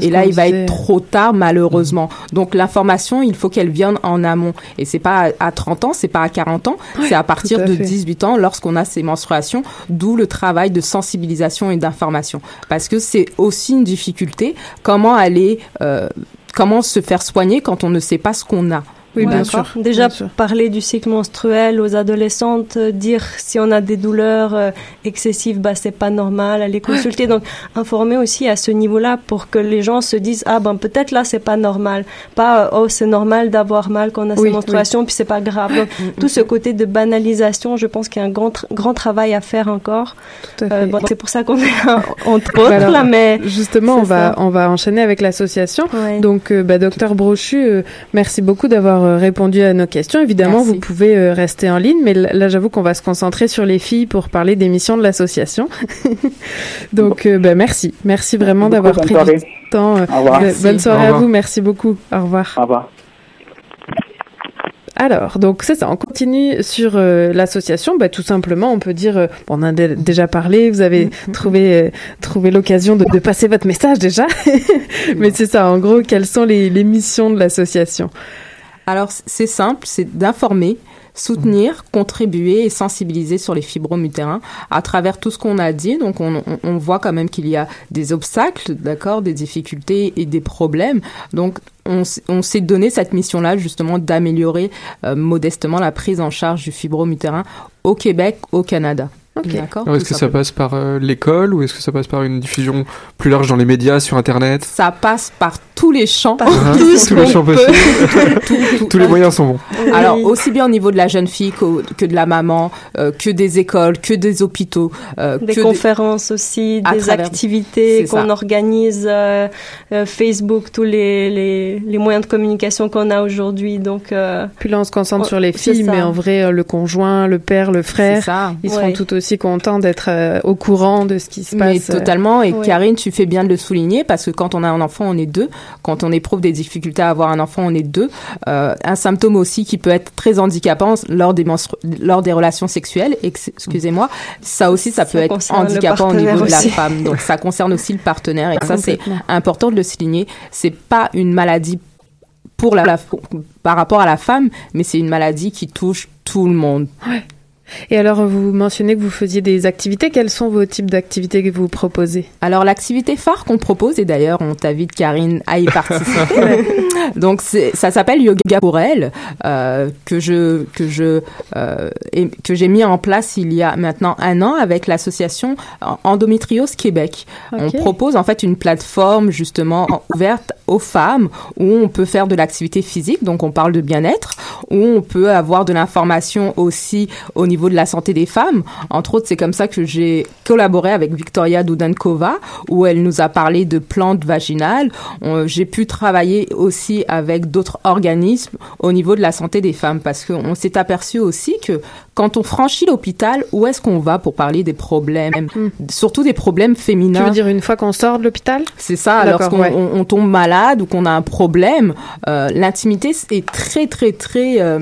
Et là, il va être trop tard, malheureusement. Donc, l'information, il faut qu'elle vienne en amont. Et c'est pas à 30 ans, c'est pas à 40 ans, c'est à partir à de fait. 18 ans lorsqu'on a ces menstruations, d'où le travail de sensibilisation et d'information. Parce que c'est aussi une difficulté, comment aller, euh, comment se faire soigner quand on ne sait pas ce qu'on a. Oui, bien sûr. Déjà, bien sûr. parler du cycle menstruel aux adolescentes, euh, dire si on a des douleurs euh, excessives, bah, c'est pas normal, aller consulter. Donc, informer aussi à ce niveau-là pour que les gens se disent, ah ben, peut-être là, c'est pas normal. Pas, euh, oh, c'est normal d'avoir mal quand on a Oui, ses menstruations, puis c'est pas grave. Donc, tout ce côté de banalisation, je pense qu'il y a un grand, grand travail à faire encore. Tout à Euh, bon, c'est pour ça qu'on est entre autres, alors, là, mais. Justement, on va, ça. on va enchaîner avec l'association. Donc, euh, bah, docteur Brochu, euh, merci beaucoup d'avoir répondu à nos questions. Évidemment, Merci. vous pouvez euh, rester en ligne, mais là, j'avoue qu'on va se concentrer sur les filles pour parler des missions de l'association. Donc, euh, bah, merci. Merci vraiment d'avoir pris soirée. du temps. euh, Au revoir. Merci. Bonne soirée Au à vous. Merci beaucoup. Au revoir. Au revoir. Alors, donc c'est ça, on continue sur euh, l'association. Bah, tout simplement, on peut dire, euh, on a dé- déjà parlé, vous avez trouvé, euh, trouvé l'occasion de, de passer votre message déjà. Mais c'est ça, en gros, quelles sont les, les missions de l'association? Alors, c'est simple, c'est d'informer, soutenir, contribuer et sensibiliser sur les fibromes utérins à travers tout ce qu'on a dit. Donc, on, on- on voit quand même qu'il y a des obstacles, d'accord, des difficultés et des problèmes. Donc, on, s'est donné cette mission-là, justement, d'améliorer euh, modestement la prise en charge du fibrome utérin au Québec, au Canada. D'accord. Est-ce que ça passe par euh, l'école ou est-ce que ça passe par une diffusion plus large dans les médias, sur Internet? Ça passe par tous les champs, Ah, tous les champs. peut. possibles. Tout- tout- Tous les moyens sont bons. Alors, aussi bien au niveau de la jeune fille que, de la maman, euh, que des écoles, que des hôpitaux, euh, des que conférences aussi, À des travers- activités qu'on organise, euh, euh, Facebook, tous les, les, les moyens de communication qu'on a aujourd'hui. Donc, euh, Puis là, on se concentre Oh, sur les filles, mais en vrai, euh, le conjoint, le père, le frère, ils seront tout aussi contents d'être euh, au courant de ce qui se Mais passe. euh. totalement. Et. Karine, tu fais bien de le souligner parce que quand on a un enfant, on est deux. Quand on éprouve des difficultés à avoir un enfant, on est deux. Euh, un symptôme aussi qui peut être très handicapant lors des lors des relations sexuelles. ex- Excusez-moi. Ça aussi, ça, Ça peut être handicapant au niveau de la femme. Donc, ça concerne aussi le partenaire. Et ça, c'est important de le souligner. C'est pas une maladie pour la, la- par rapport à la femme, mais c'est une maladie qui touche tout le monde. Et alors, vous mentionnez que vous faisiez des activités. Quels sont vos types d'activités que vous proposez? Alors l'activité phare qu'on propose, et d'ailleurs on t'invite Karine à y participer, donc ça s'appelle Yoga pour elle, euh, que je que je euh, et- que j'ai mis en place il y a maintenant un an avec l'association Endométriose Québec. On propose en fait une plateforme justement en- ouverte aux femmes où on peut faire de l'activité physique, donc on parle de bien-être, où on peut avoir de l'information aussi au niveau de la santé des femmes. Entre autres, c'est comme ça que j'ai collaboré avec Victoria Dudankova, où elle nous a parlé de plantes vaginales. J'ai pu travailler aussi avec d'autres organismes au niveau de la santé des femmes, parce qu'on s'est aperçu aussi que quand on franchit l'hôpital, où est-ce qu'on va pour parler des problèmes, surtout des problèmes féminins? Tu veux dire une fois qu'on sort de l'hôpital? C'est ça, lorsqu'on ouais. on, on tombe malade ou qu'on a un problème, euh, l'intimité est très, très, très euh,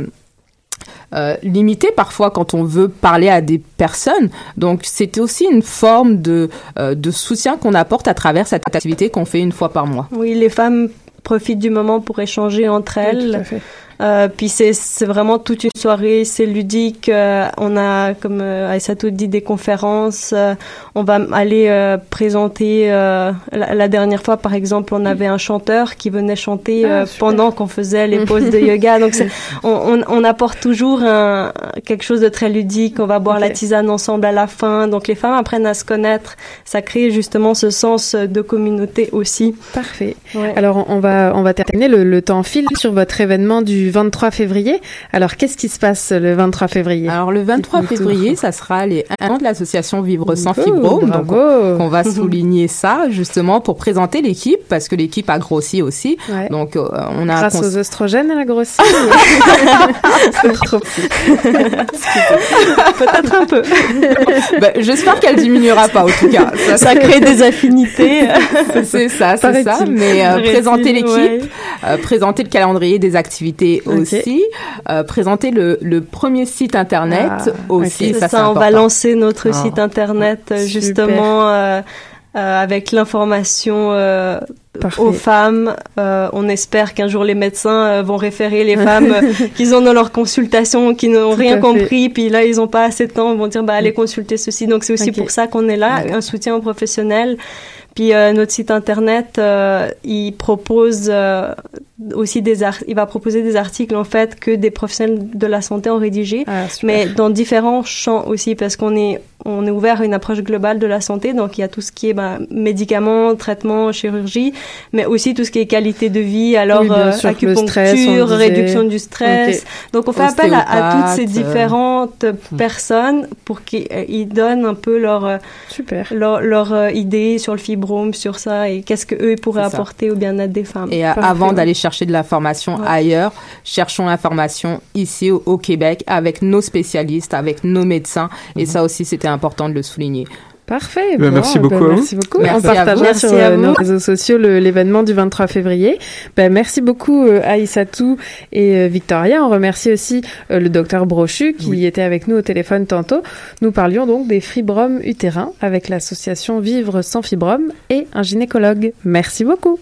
euh, limitée parfois quand on veut parler à des personnes. Donc, c'est aussi une forme de, euh, de soutien qu'on apporte à travers cette activité qu'on fait une fois par mois. oui, les femmes profitent du moment pour échanger entre Oui, tout à elles. fait. Euh, puis c'est c'est vraiment toute une soirée, c'est ludique. euh, on a, comme euh, Aïssatou dit, des conférences. euh, on va aller euh, présenter. euh, la, la dernière fois, par exemple, on avait un chanteur qui venait chanter Ah, euh, pendant qu'on faisait les pauses de yoga. Donc on, on, on apporte toujours un, quelque chose de très ludique. On va boire la tisane ensemble à la fin. Donc les femmes apprennent à se connaître. Ça crée justement ce sens de communauté aussi. Parfait. Alors, on- on va, on va terminer. Le, le temps file sur votre événement du 23 février. Alors, qu'est-ce qui se passe le 23 février? Alors le 23 Dites-nous tout. février, ça sera les un an de l'association Vivre sans Oh, fibrome. Donc on, on va souligner ça justement pour présenter l'équipe parce que l'équipe a grossi aussi. Ouais. Donc euh, on a Grâce aux oestrogènes, elle a grossi C'est trop petit. Peut-être un peu. Ben, J'espère qu'elle diminuera pas, en tout cas. Ça crée des affinités. c'est ça, c'est ça. Mais euh, présenter l'équipe, ouais. euh, présenter le calendrier des activités Aussi, euh, présenter le, le premier site internet Ah, aussi. Ça, on va lancer notre Ah. site internet euh, justement euh, euh, avec l'information aux femmes. Euh, on espère qu'un jour les médecins euh, vont référer les femmes euh, qu'ils ont dans leur consultation, qui n'ont rien fait. compris, puis là ils n'ont pas assez de temps, ils vont dire bah allez consulter ceci. Donc c'est aussi pour ça qu'on est là, un soutien aux professionnels. Puis notre site internet, il propose aussi des art- il va proposer des articles en fait que des professionnels de la santé ont rédigés, Ah, mais dans différents champs aussi parce qu'on est on est ouvert à une approche globale de la santé, donc il y a tout ce qui est ben, médicaments, traitements, chirurgie, mais aussi tout ce qui est qualité de vie, alors Oui, euh, sûr, acupuncture, stress, réduction du stress. Donc on fait appel à, à toutes ces euh, différentes personnes pour qu'ils euh, donnent un peu leur euh, Super. leur, leur euh, idée sur le fibrome, sur ça et qu'est-ce que eux pourraient apporter au bien-être des femmes. Et avant d'aller chercher de l'information ailleurs, cherchons l'information ici au, au Québec avec nos spécialistes, avec nos médecins. Et Mhm. ça aussi, c'était important de le souligner. Parfait. Ben, bon, merci ben, beaucoup à. Merci beaucoup. Merci on à partagera sur à euh, nos réseaux sociaux l'événement du 23 février. Ben, merci beaucoup euh, Aïssatou et euh, Victoria. On remercie aussi euh, le docteur Brochu qui était avec nous au téléphone tantôt. Nous parlions donc des fibromes utérins avec l'association Vivre sans fibrome et un gynécologue. Merci beaucoup.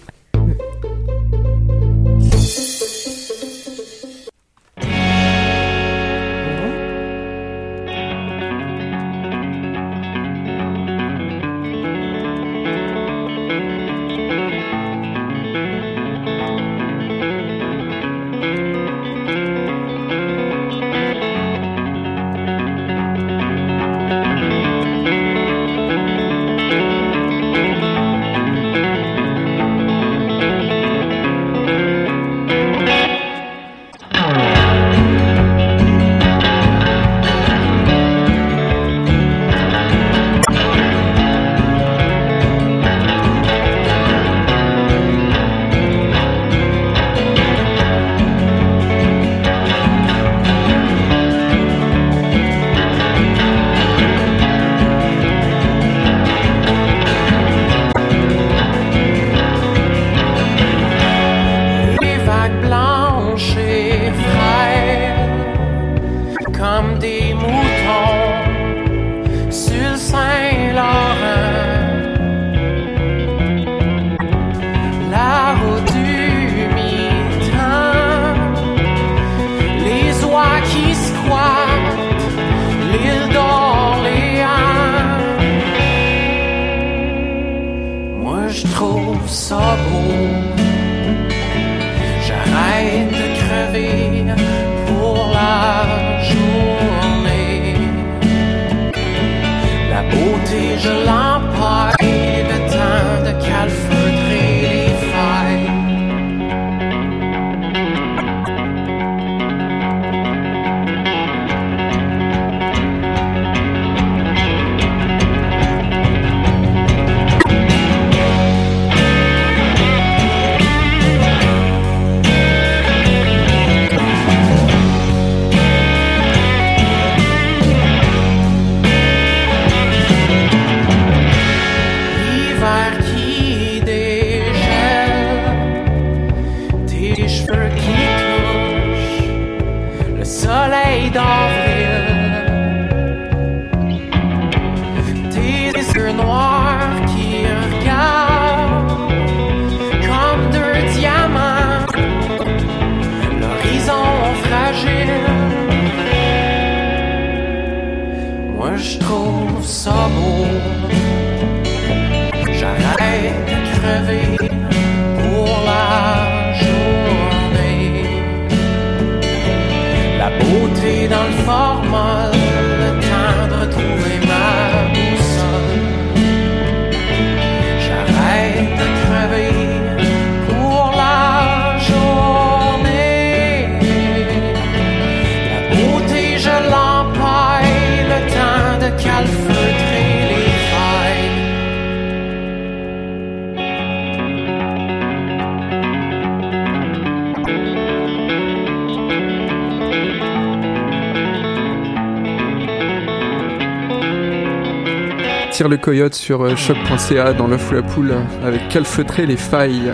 Le coyote sur euh, choc.ca dans l'œuf ou la poule avec calfeutrer les failles.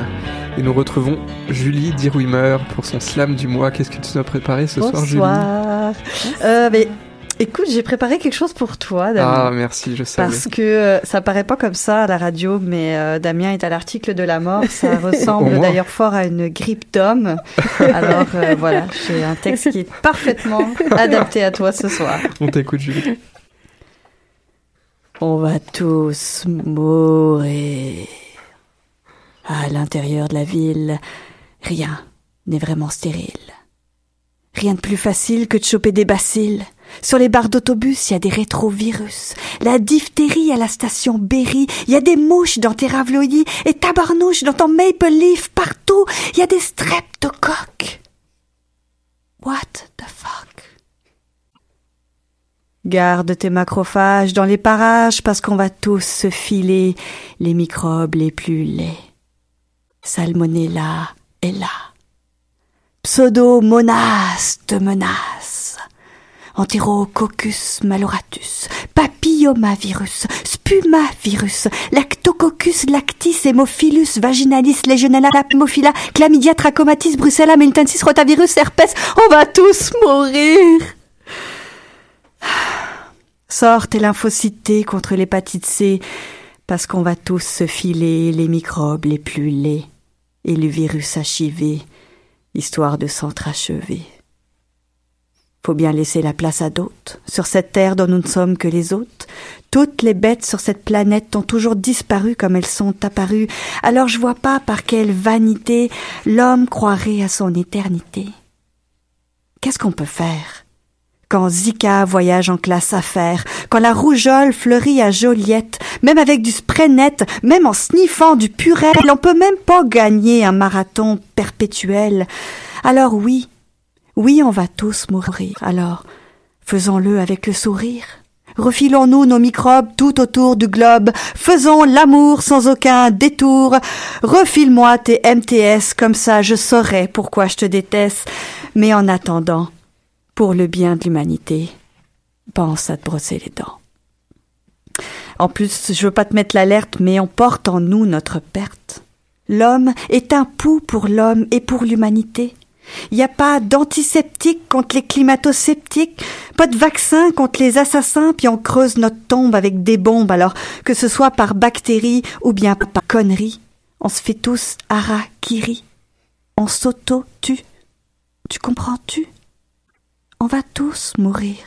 Et nous retrouvons Julie Dirouimer pour son slam du mois. Qu'est-ce que tu nous as préparé ce soir, Julie Bonsoir. Euh, mais, écoute, j'ai préparé quelque chose pour toi, Damien. Ah, merci, je savais. Parce que euh, ça paraît pas comme ça à la radio, mais euh, Damien est à l'article de la mort. Ça ressemble d'ailleurs fort à une grippe d'homme. Alors euh, voilà, j'ai un texte qui est parfaitement adapté à toi ce soir. On t'écoute, Julie. On va tous mourir. À l'intérieur de la ville, rien n'est vraiment stérile. Rien de plus facile que de choper des bacilles. Sur les barres d'autobus, il y a des rétrovirus. La diphtérie à la station Berry. Il y a des mouches dans tes raviolis et tabarnouches dans ton Maple Leaf. Partout, il y a des streptocoques. What the fuck? Garde tes macrophages dans les parages parce qu'on va tous se filer les microbes les plus laids. Salmonella est là. Pseudomonas te menace. Enterococcus maloratus, papillomavirus, spumavirus, lactococcus lactis, hémophilus vaginalis, legionella, haemophila, chlamydia, trachomatis, brucella, melitensis, rotavirus, herpès. On va tous mourir. Tes lymphocytés contre l'hépatite C, parce qu'on va tous se filer les microbes les plus laids et le virus HIV, histoire de s'entrachever. Faut bien laisser la place à d'autres, sur cette terre dont nous ne sommes que les hôtes. Toutes les bêtes sur cette planète ont toujours disparu comme elles sont apparues, alors je vois pas par quelle vanité l'homme croirait à son éternité. Qu'est-ce qu'on peut faire? Quand Zika voyage en classe affaires, quand la rougeole fleurit à Joliette, même avec du spray net, même en sniffant du purel, on peut même pas gagner un marathon perpétuel. Alors oui, oui, on va tous mourir. Alors, faisons-le avec le sourire. Refilons-nous nos microbes tout autour du globe. Faisons l'amour sans aucun détour. Refile-moi tes MTS, comme ça je saurai pourquoi je te déteste. Mais en attendant, pour le bien de l'humanité, pense à te brosser les dents. En plus, je veux pas te mettre l'alerte, mais on porte en nous notre perte. L'homme est un pouls pour l'homme et pour l'humanité. Il n'y a pas d'antiseptique contre les climato-sceptiques, pas de vaccin contre les assassins, puis on creuse notre tombe avec des bombes, alors que ce soit par bactéries ou bien par conneries. On se fait tous harakiri. On s'auto-tue. Tu comprends-tu? On va tous mourir.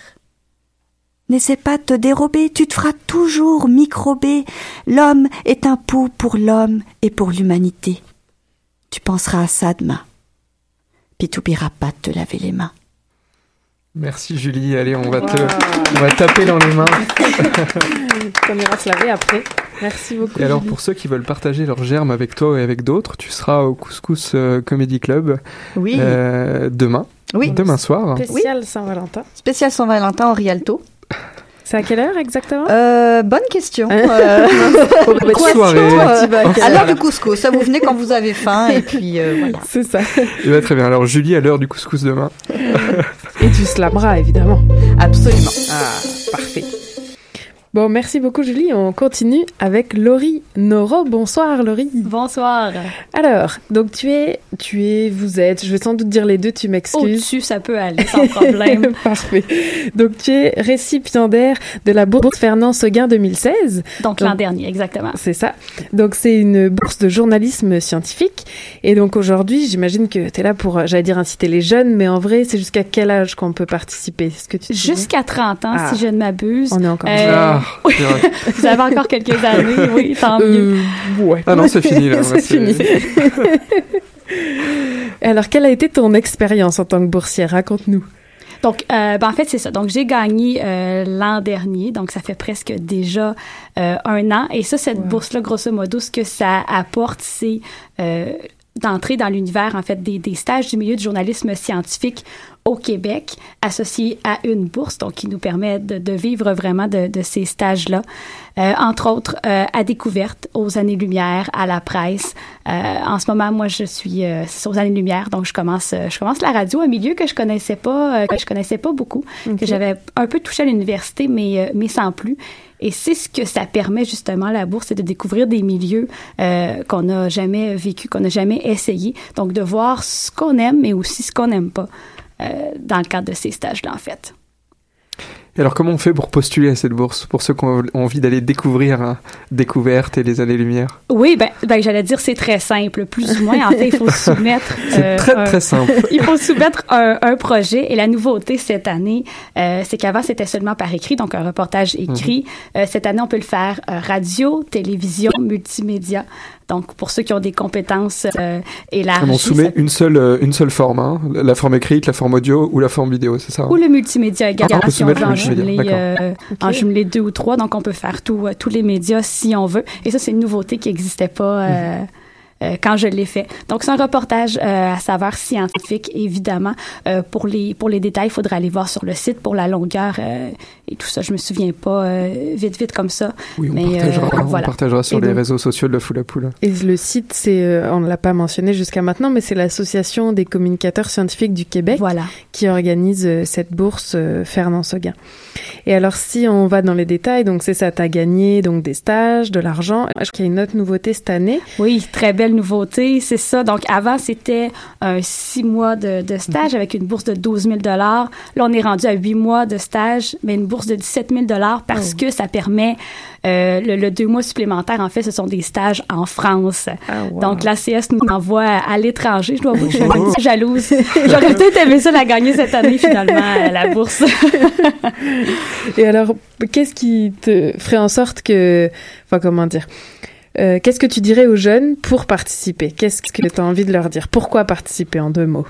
N'essaie pas de te dérober, tu te feras toujours microber. L'homme est un pouls pour l'homme et pour l'humanité. Tu penseras à ça demain. Puis t'oublieras pas de te laver les mains. Merci Julie. Allez, on va te, on va taper dans les mains. On ira se laver après. Merci beaucoup. Et alors, Julie. pour ceux qui veulent partager leurs germes avec toi et avec d'autres, tu seras au Couscous euh, Comedy Club Oui. euh, demain. Oui. Demain soir. Spécial Saint-Valentin. Spécial Saint-Valentin au Rialto. C'est à quelle heure exactement Euh, bonne question. Euh, Bonne question, soirée. euh, Tu vas à l'heure heure du couscous. Ça vous venez quand vous avez faim et puis euh, voilà. C'est ça. Eh ben, très bien. Alors, Julie, à l'heure du couscous demain. Et du slamra, évidemment. Absolument. Ah, parfait. Bon, merci beaucoup Julie. On continue avec Laurie Noro. Bonsoir Laurie. Bonsoir. Alors, donc tu es, tu es, vous êtes, je vais sans doute dire les deux, tu m'excuses. Au-dessus, ça peut aller sans problème. Parfait. Donc tu es récipiendaire de la bourse Fernand Seguin 2016. Donc l'an dernier, exactement. C'est ça. Donc c'est une bourse de journalisme scientifique. Et donc aujourd'hui, j'imagine que tu es là pour, j'allais dire inciter les jeunes, mais en vrai, c'est jusqu'à quel âge qu'on peut participer? Est-ce que tu Jusqu'à 30 ans, Ah. si je ne m'abuse. On est encore Euh, Oui. Vous avez encore quelques années, oui, tant mieux. Euh, ouais. Ah non, c'est fini, là. c'est fini. Alors, quelle a été ton expérience en tant que boursière? Raconte-nous. Donc, euh, ben, en fait, c'est ça. Donc, j'ai gagné euh, l'an dernier. Donc, ça fait presque déjà euh, un an. Et ça, cette bourse-là, grosso modo, ce que ça apporte, c'est euh, d'entrer dans l'univers, en fait, des, des stages du milieu du journalisme scientifique au Québec, associés à une bourse, donc qui nous permet de, de vivre vraiment de, de ces stages-là. Euh, entre autres, euh, à découverte, aux années-lumière, à la presse. Euh, en ce moment, moi, je suis euh, aux années-lumière, donc je commence, euh, je commence la radio, un milieu que je connaissais pas, euh, que je connaissais pas beaucoup, que j'avais un peu touché à l'université, mais, euh, mais sans plus. Et c'est ce que ça permet justement la bourse, c'est de découvrir des milieux euh, qu'on n'a jamais vécu, qu'on n'a jamais essayé. Donc de voir ce qu'on aime, mais aussi ce qu'on n'aime pas dans le cadre de ces stages-là, en fait. Et alors, comment on fait pour postuler à cette bourse Pour ceux qui ont envie d'aller découvrir hein, Découverte et les années-lumière Oui, ben, ben j'allais dire c'est très simple, plus ou moins. En fait, il faut soumettre. C'est très, un- très simple. il faut soumettre un, un projet. Et la nouveauté cette année, euh, c'est qu'avant c'était seulement par écrit, donc un reportage écrit. Euh, cette année, on peut le faire euh, radio, télévision, multimédia. Donc pour ceux qui ont des compétences euh, élargies. On ça soumet une seule, euh, une seule forme, hein, la forme écrite, la forme audio ou la forme vidéo, c'est ça hein? Ou le multimédia également, Ah, on peut si on veut le en jumeler, euh, en jumeler deux ou trois. Donc, on peut faire tout, euh, tous les médias si on veut. Et ça, c'est une nouveauté qui n'existait pas euh, Mhm. Quand je l'ai fait. Donc, c'est un reportage euh, à saveur scientifique, évidemment. Euh, pour, les, pour les détails, il faudra aller voir sur le site pour la longueur euh, et tout ça. Je me souviens pas euh, vite, vite comme ça. Oui, on Mais, partagera, euh, on voilà. partagera sur Et les donc- réseaux sociaux de la foule à poule. Et le site, c'est, euh, on ne l'a pas mentionné jusqu'à maintenant, mais c'est l'Association des communicateurs scientifiques du Québec Voilà. qui organise euh, cette bourse euh, Fernand Seguin. Et alors, si on va dans les détails, donc c'est ça, tu as gagné donc des stages, de l'argent. Je crois qu'il y a une autre nouveauté cette année. Oui, très belle nouveauté, c'est ça. Donc avant, c'était un six mois de, de stage avec une bourse de 12 000 Là, on est rendu à huit mois de stage, mais une bourse de 17 000 parce que ça permet euh, le, le deux mois supplémentaire. En fait, ce sont des stages en France. Donc l'ACS nous envoie à, à l'étranger. Je dois avouer que je suis un petit peu jalouse. J'aurais peut-être aimé ça la gagner cette année finalement, euh, la bourse. Et alors, qu'est-ce qui te ferait en sorte que, enfin, comment dire, euh, qu'est-ce que tu dirais aux jeunes pour participer? Qu'est-ce que tu as envie de leur dire? Pourquoi participer en deux mots?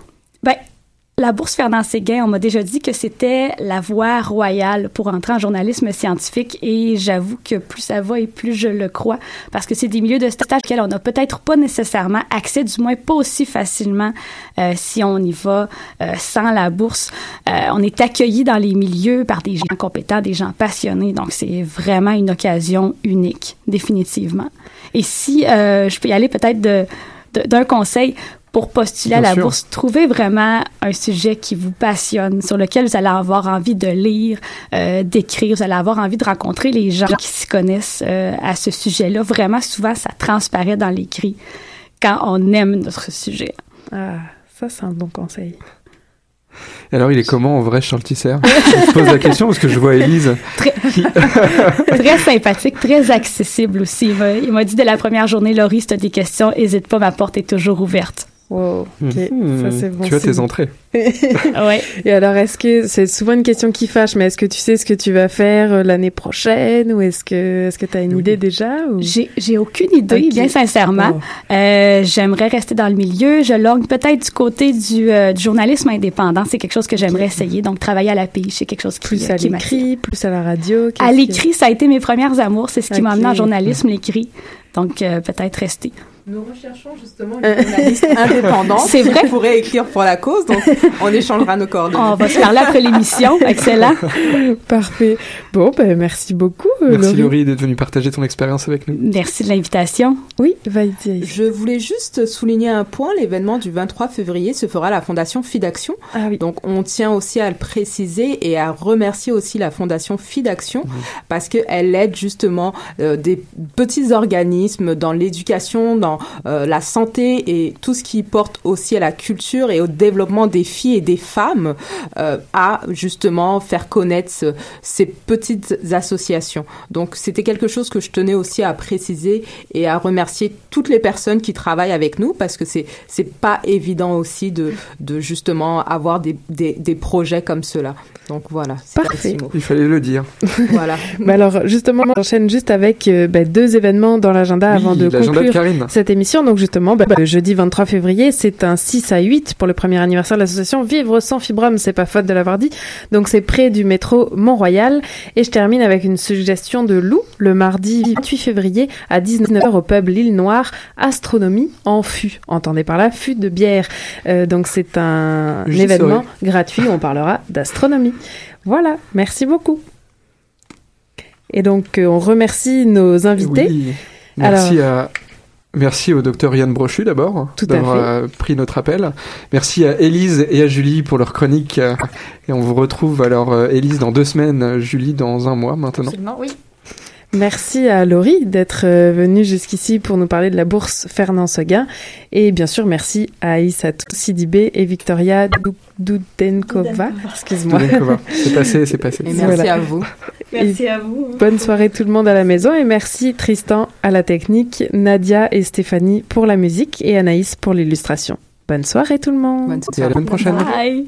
La bourse Fernand Séguin, on m'a déjà dit que c'était la voie royale pour entrer en journalisme scientifique et j'avoue que plus ça va et plus je le crois parce que c'est des milieux de stage auxquels on n'a peut-être pas nécessairement accès, du moins pas aussi facilement euh, si on y va euh, sans la bourse. Euh, on est accueilli dans les milieux par des gens compétents, des gens passionnés, donc c'est vraiment une occasion unique, définitivement. Et si je peux y aller peut-être d'un conseil pour postuler à la sûr. bourse, trouvez vraiment un sujet qui vous passionne, sur lequel vous allez avoir envie de lire, euh, d'écrire, vous allez avoir envie de rencontrer les gens qui s'y connaissent euh, à ce sujet-là. Vraiment, souvent, ça transparaît dans l'écrit quand on aime notre sujet. Ah, ça c'est un bon conseil. Alors, il est comment en vrai, Charles Tisser? Je pose la question parce que je vois Élise. Très, très sympathique, très accessible aussi. Il m'a- Il m'a dit dès la première journée, Laurie, si tu as des questions, n'hésite pas, ma porte est toujours ouverte. Wow, ok, Mhm. ça c'est bon. Tu as tes entrées. ouais. Et alors, est-ce que c'est souvent une question qui fâche, mais est-ce que tu sais ce que tu vas faire euh, l'année prochaine ou est-ce que est-ce que tu as une idée déjà ou... J'ai, j'ai aucune idée, bien sincèrement. Oh. Euh, j'aimerais rester dans le milieu. Je longue peut-être du côté du, euh, du journalisme indépendant. C'est quelque chose que j'aimerais essayer. Donc, travailler à la pige, c'est quelque chose qui, Plus à l'écrit, plus à la radio. À que- l'écrit, ça a été mes premières amours. C'est ce qui m'a amené en journalisme, l'écrit. Donc, euh, peut-être rester. Nous recherchons justement une journaliste indépendante. C'est vrai. qui pourrait écrire pour la cause, donc on échangera nos coordonnées. On va se parler après l'émission. Excellent. Parfait. Bon, ben, merci beaucoup, euh, Merci Laurie. Laurie d'être venue partager ton expérience avec nous. Merci de l'invitation. Oui, vas-y. Je voulais juste souligner un point. L'événement du 23 février se fera à la Fondation Fidaction. Ah Donc, on tient aussi à le préciser et à remercier aussi la Fondation Fidaction parce qu'elle aide justement euh, des petits organismes dans l'éducation, dans euh, la santé et tout ce qui porte aussi à la culture et au développement des filles et des femmes euh, à justement faire connaître ce- ces petites associations. Donc, c'était quelque chose que je tenais aussi à préciser et à remercier toutes les personnes qui travaillent avec nous parce que c'est c'est pas évident aussi de de justement avoir des des, des projets comme cela. Donc voilà. Parfait. Il fallait le dire. Voilà. Bah alors justement, j'enchaîne juste avec euh, bah, deux événements dans l'agenda Oui, avant de l'agenda de conclure Karine. cette émission. Donc justement, bah, le jeudi 23 février, c'est un 6 à 8 pour le premier anniversaire de l'association Vivre sans fibrome. C'est pas faute de l'avoir dit. Donc c'est près du métro Mont-Royal. Et je termine avec une suggestion de Lou le mardi 28 février à 19h au pub L'île Noire, Astronomie en fût. Entendez par là, fût de bière. Euh, donc c'est un J'y événement serai. gratuit où on parlera d'astronomie. Voilà, merci beaucoup. Et donc, euh, on remercie nos invités. Oui. Merci Alors- à. Merci au docteur Yann Brochu d'abord Tout à d'avoir euh, pris notre appel. Merci à Élise et à Julie pour leur chronique. euh, Et on vous retrouve alors euh, Élise dans deux semaines, Julie dans un mois maintenant. Absolument, oui. Merci à Laurie d'être euh, venue jusqu'ici pour nous parler de la bourse Fernand Seguin. Et bien sûr, merci à Aïssatou Sidibé et Victoria Doudenkova. Excuse-moi. C'est passé, c'est passé. Et merci à vous. Merci à vous. Bonne soirée tout le monde à la maison et merci Tristan à la technique, Nadia et Stéphanie pour la musique et Anaïs pour l'illustration. Bonne soirée tout le monde. Et à la semaine prochaine. Bye.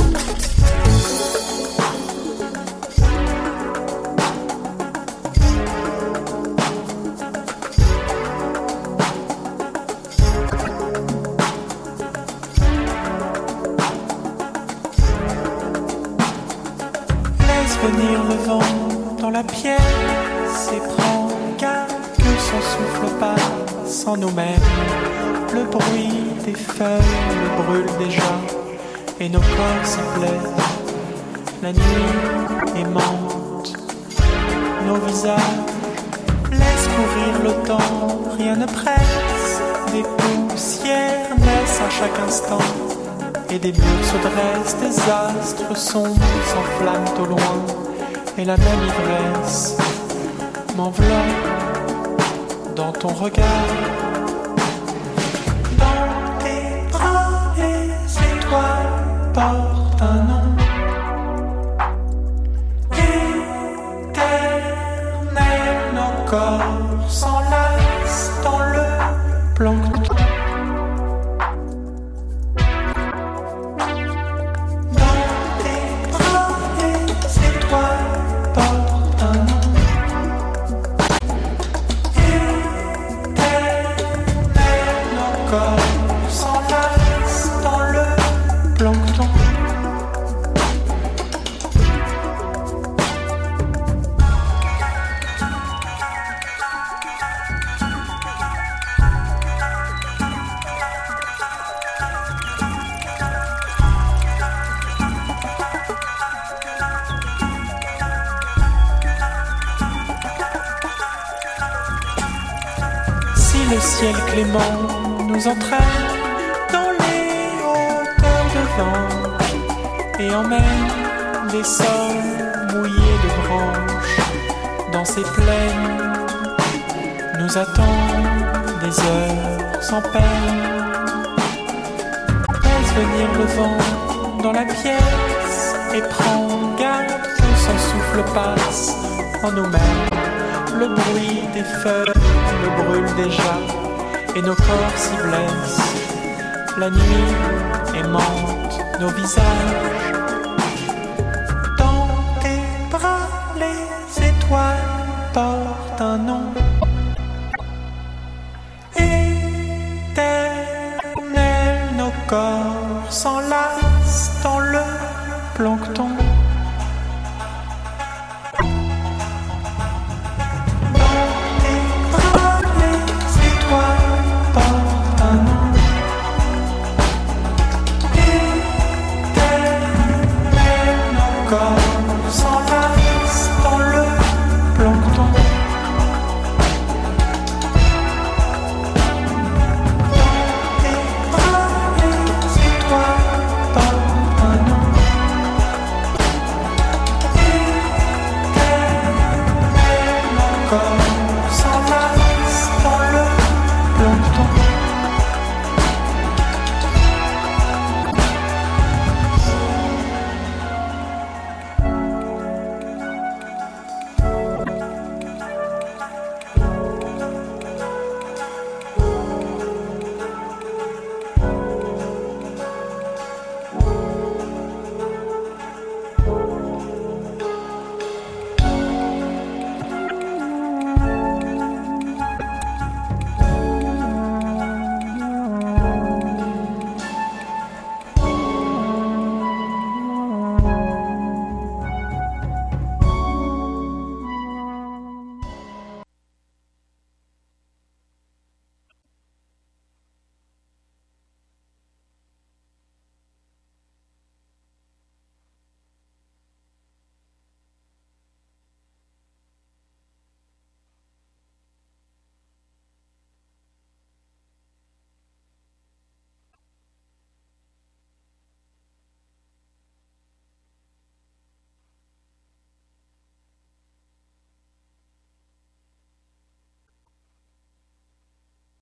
dans la pièce et prends garde que son souffle passe en nous-mêmes. Le bruit des feuilles le brûle déjà et nos corps s'y plaisent. La nuit aimante, nos visages laisse courir le temps, rien ne presse. Des poussières naissent à chaque instant et des murs se dressent, des astres sombres s'enflamment au loin, et la même ivresse m'enveloppe dans ton regard. En nous-mêmes. Le bruit des feuilles le brûle déjà et nos corps s'y blessent. La nuit aimante nos visages. Dans tes bras, les étoiles portent un nom.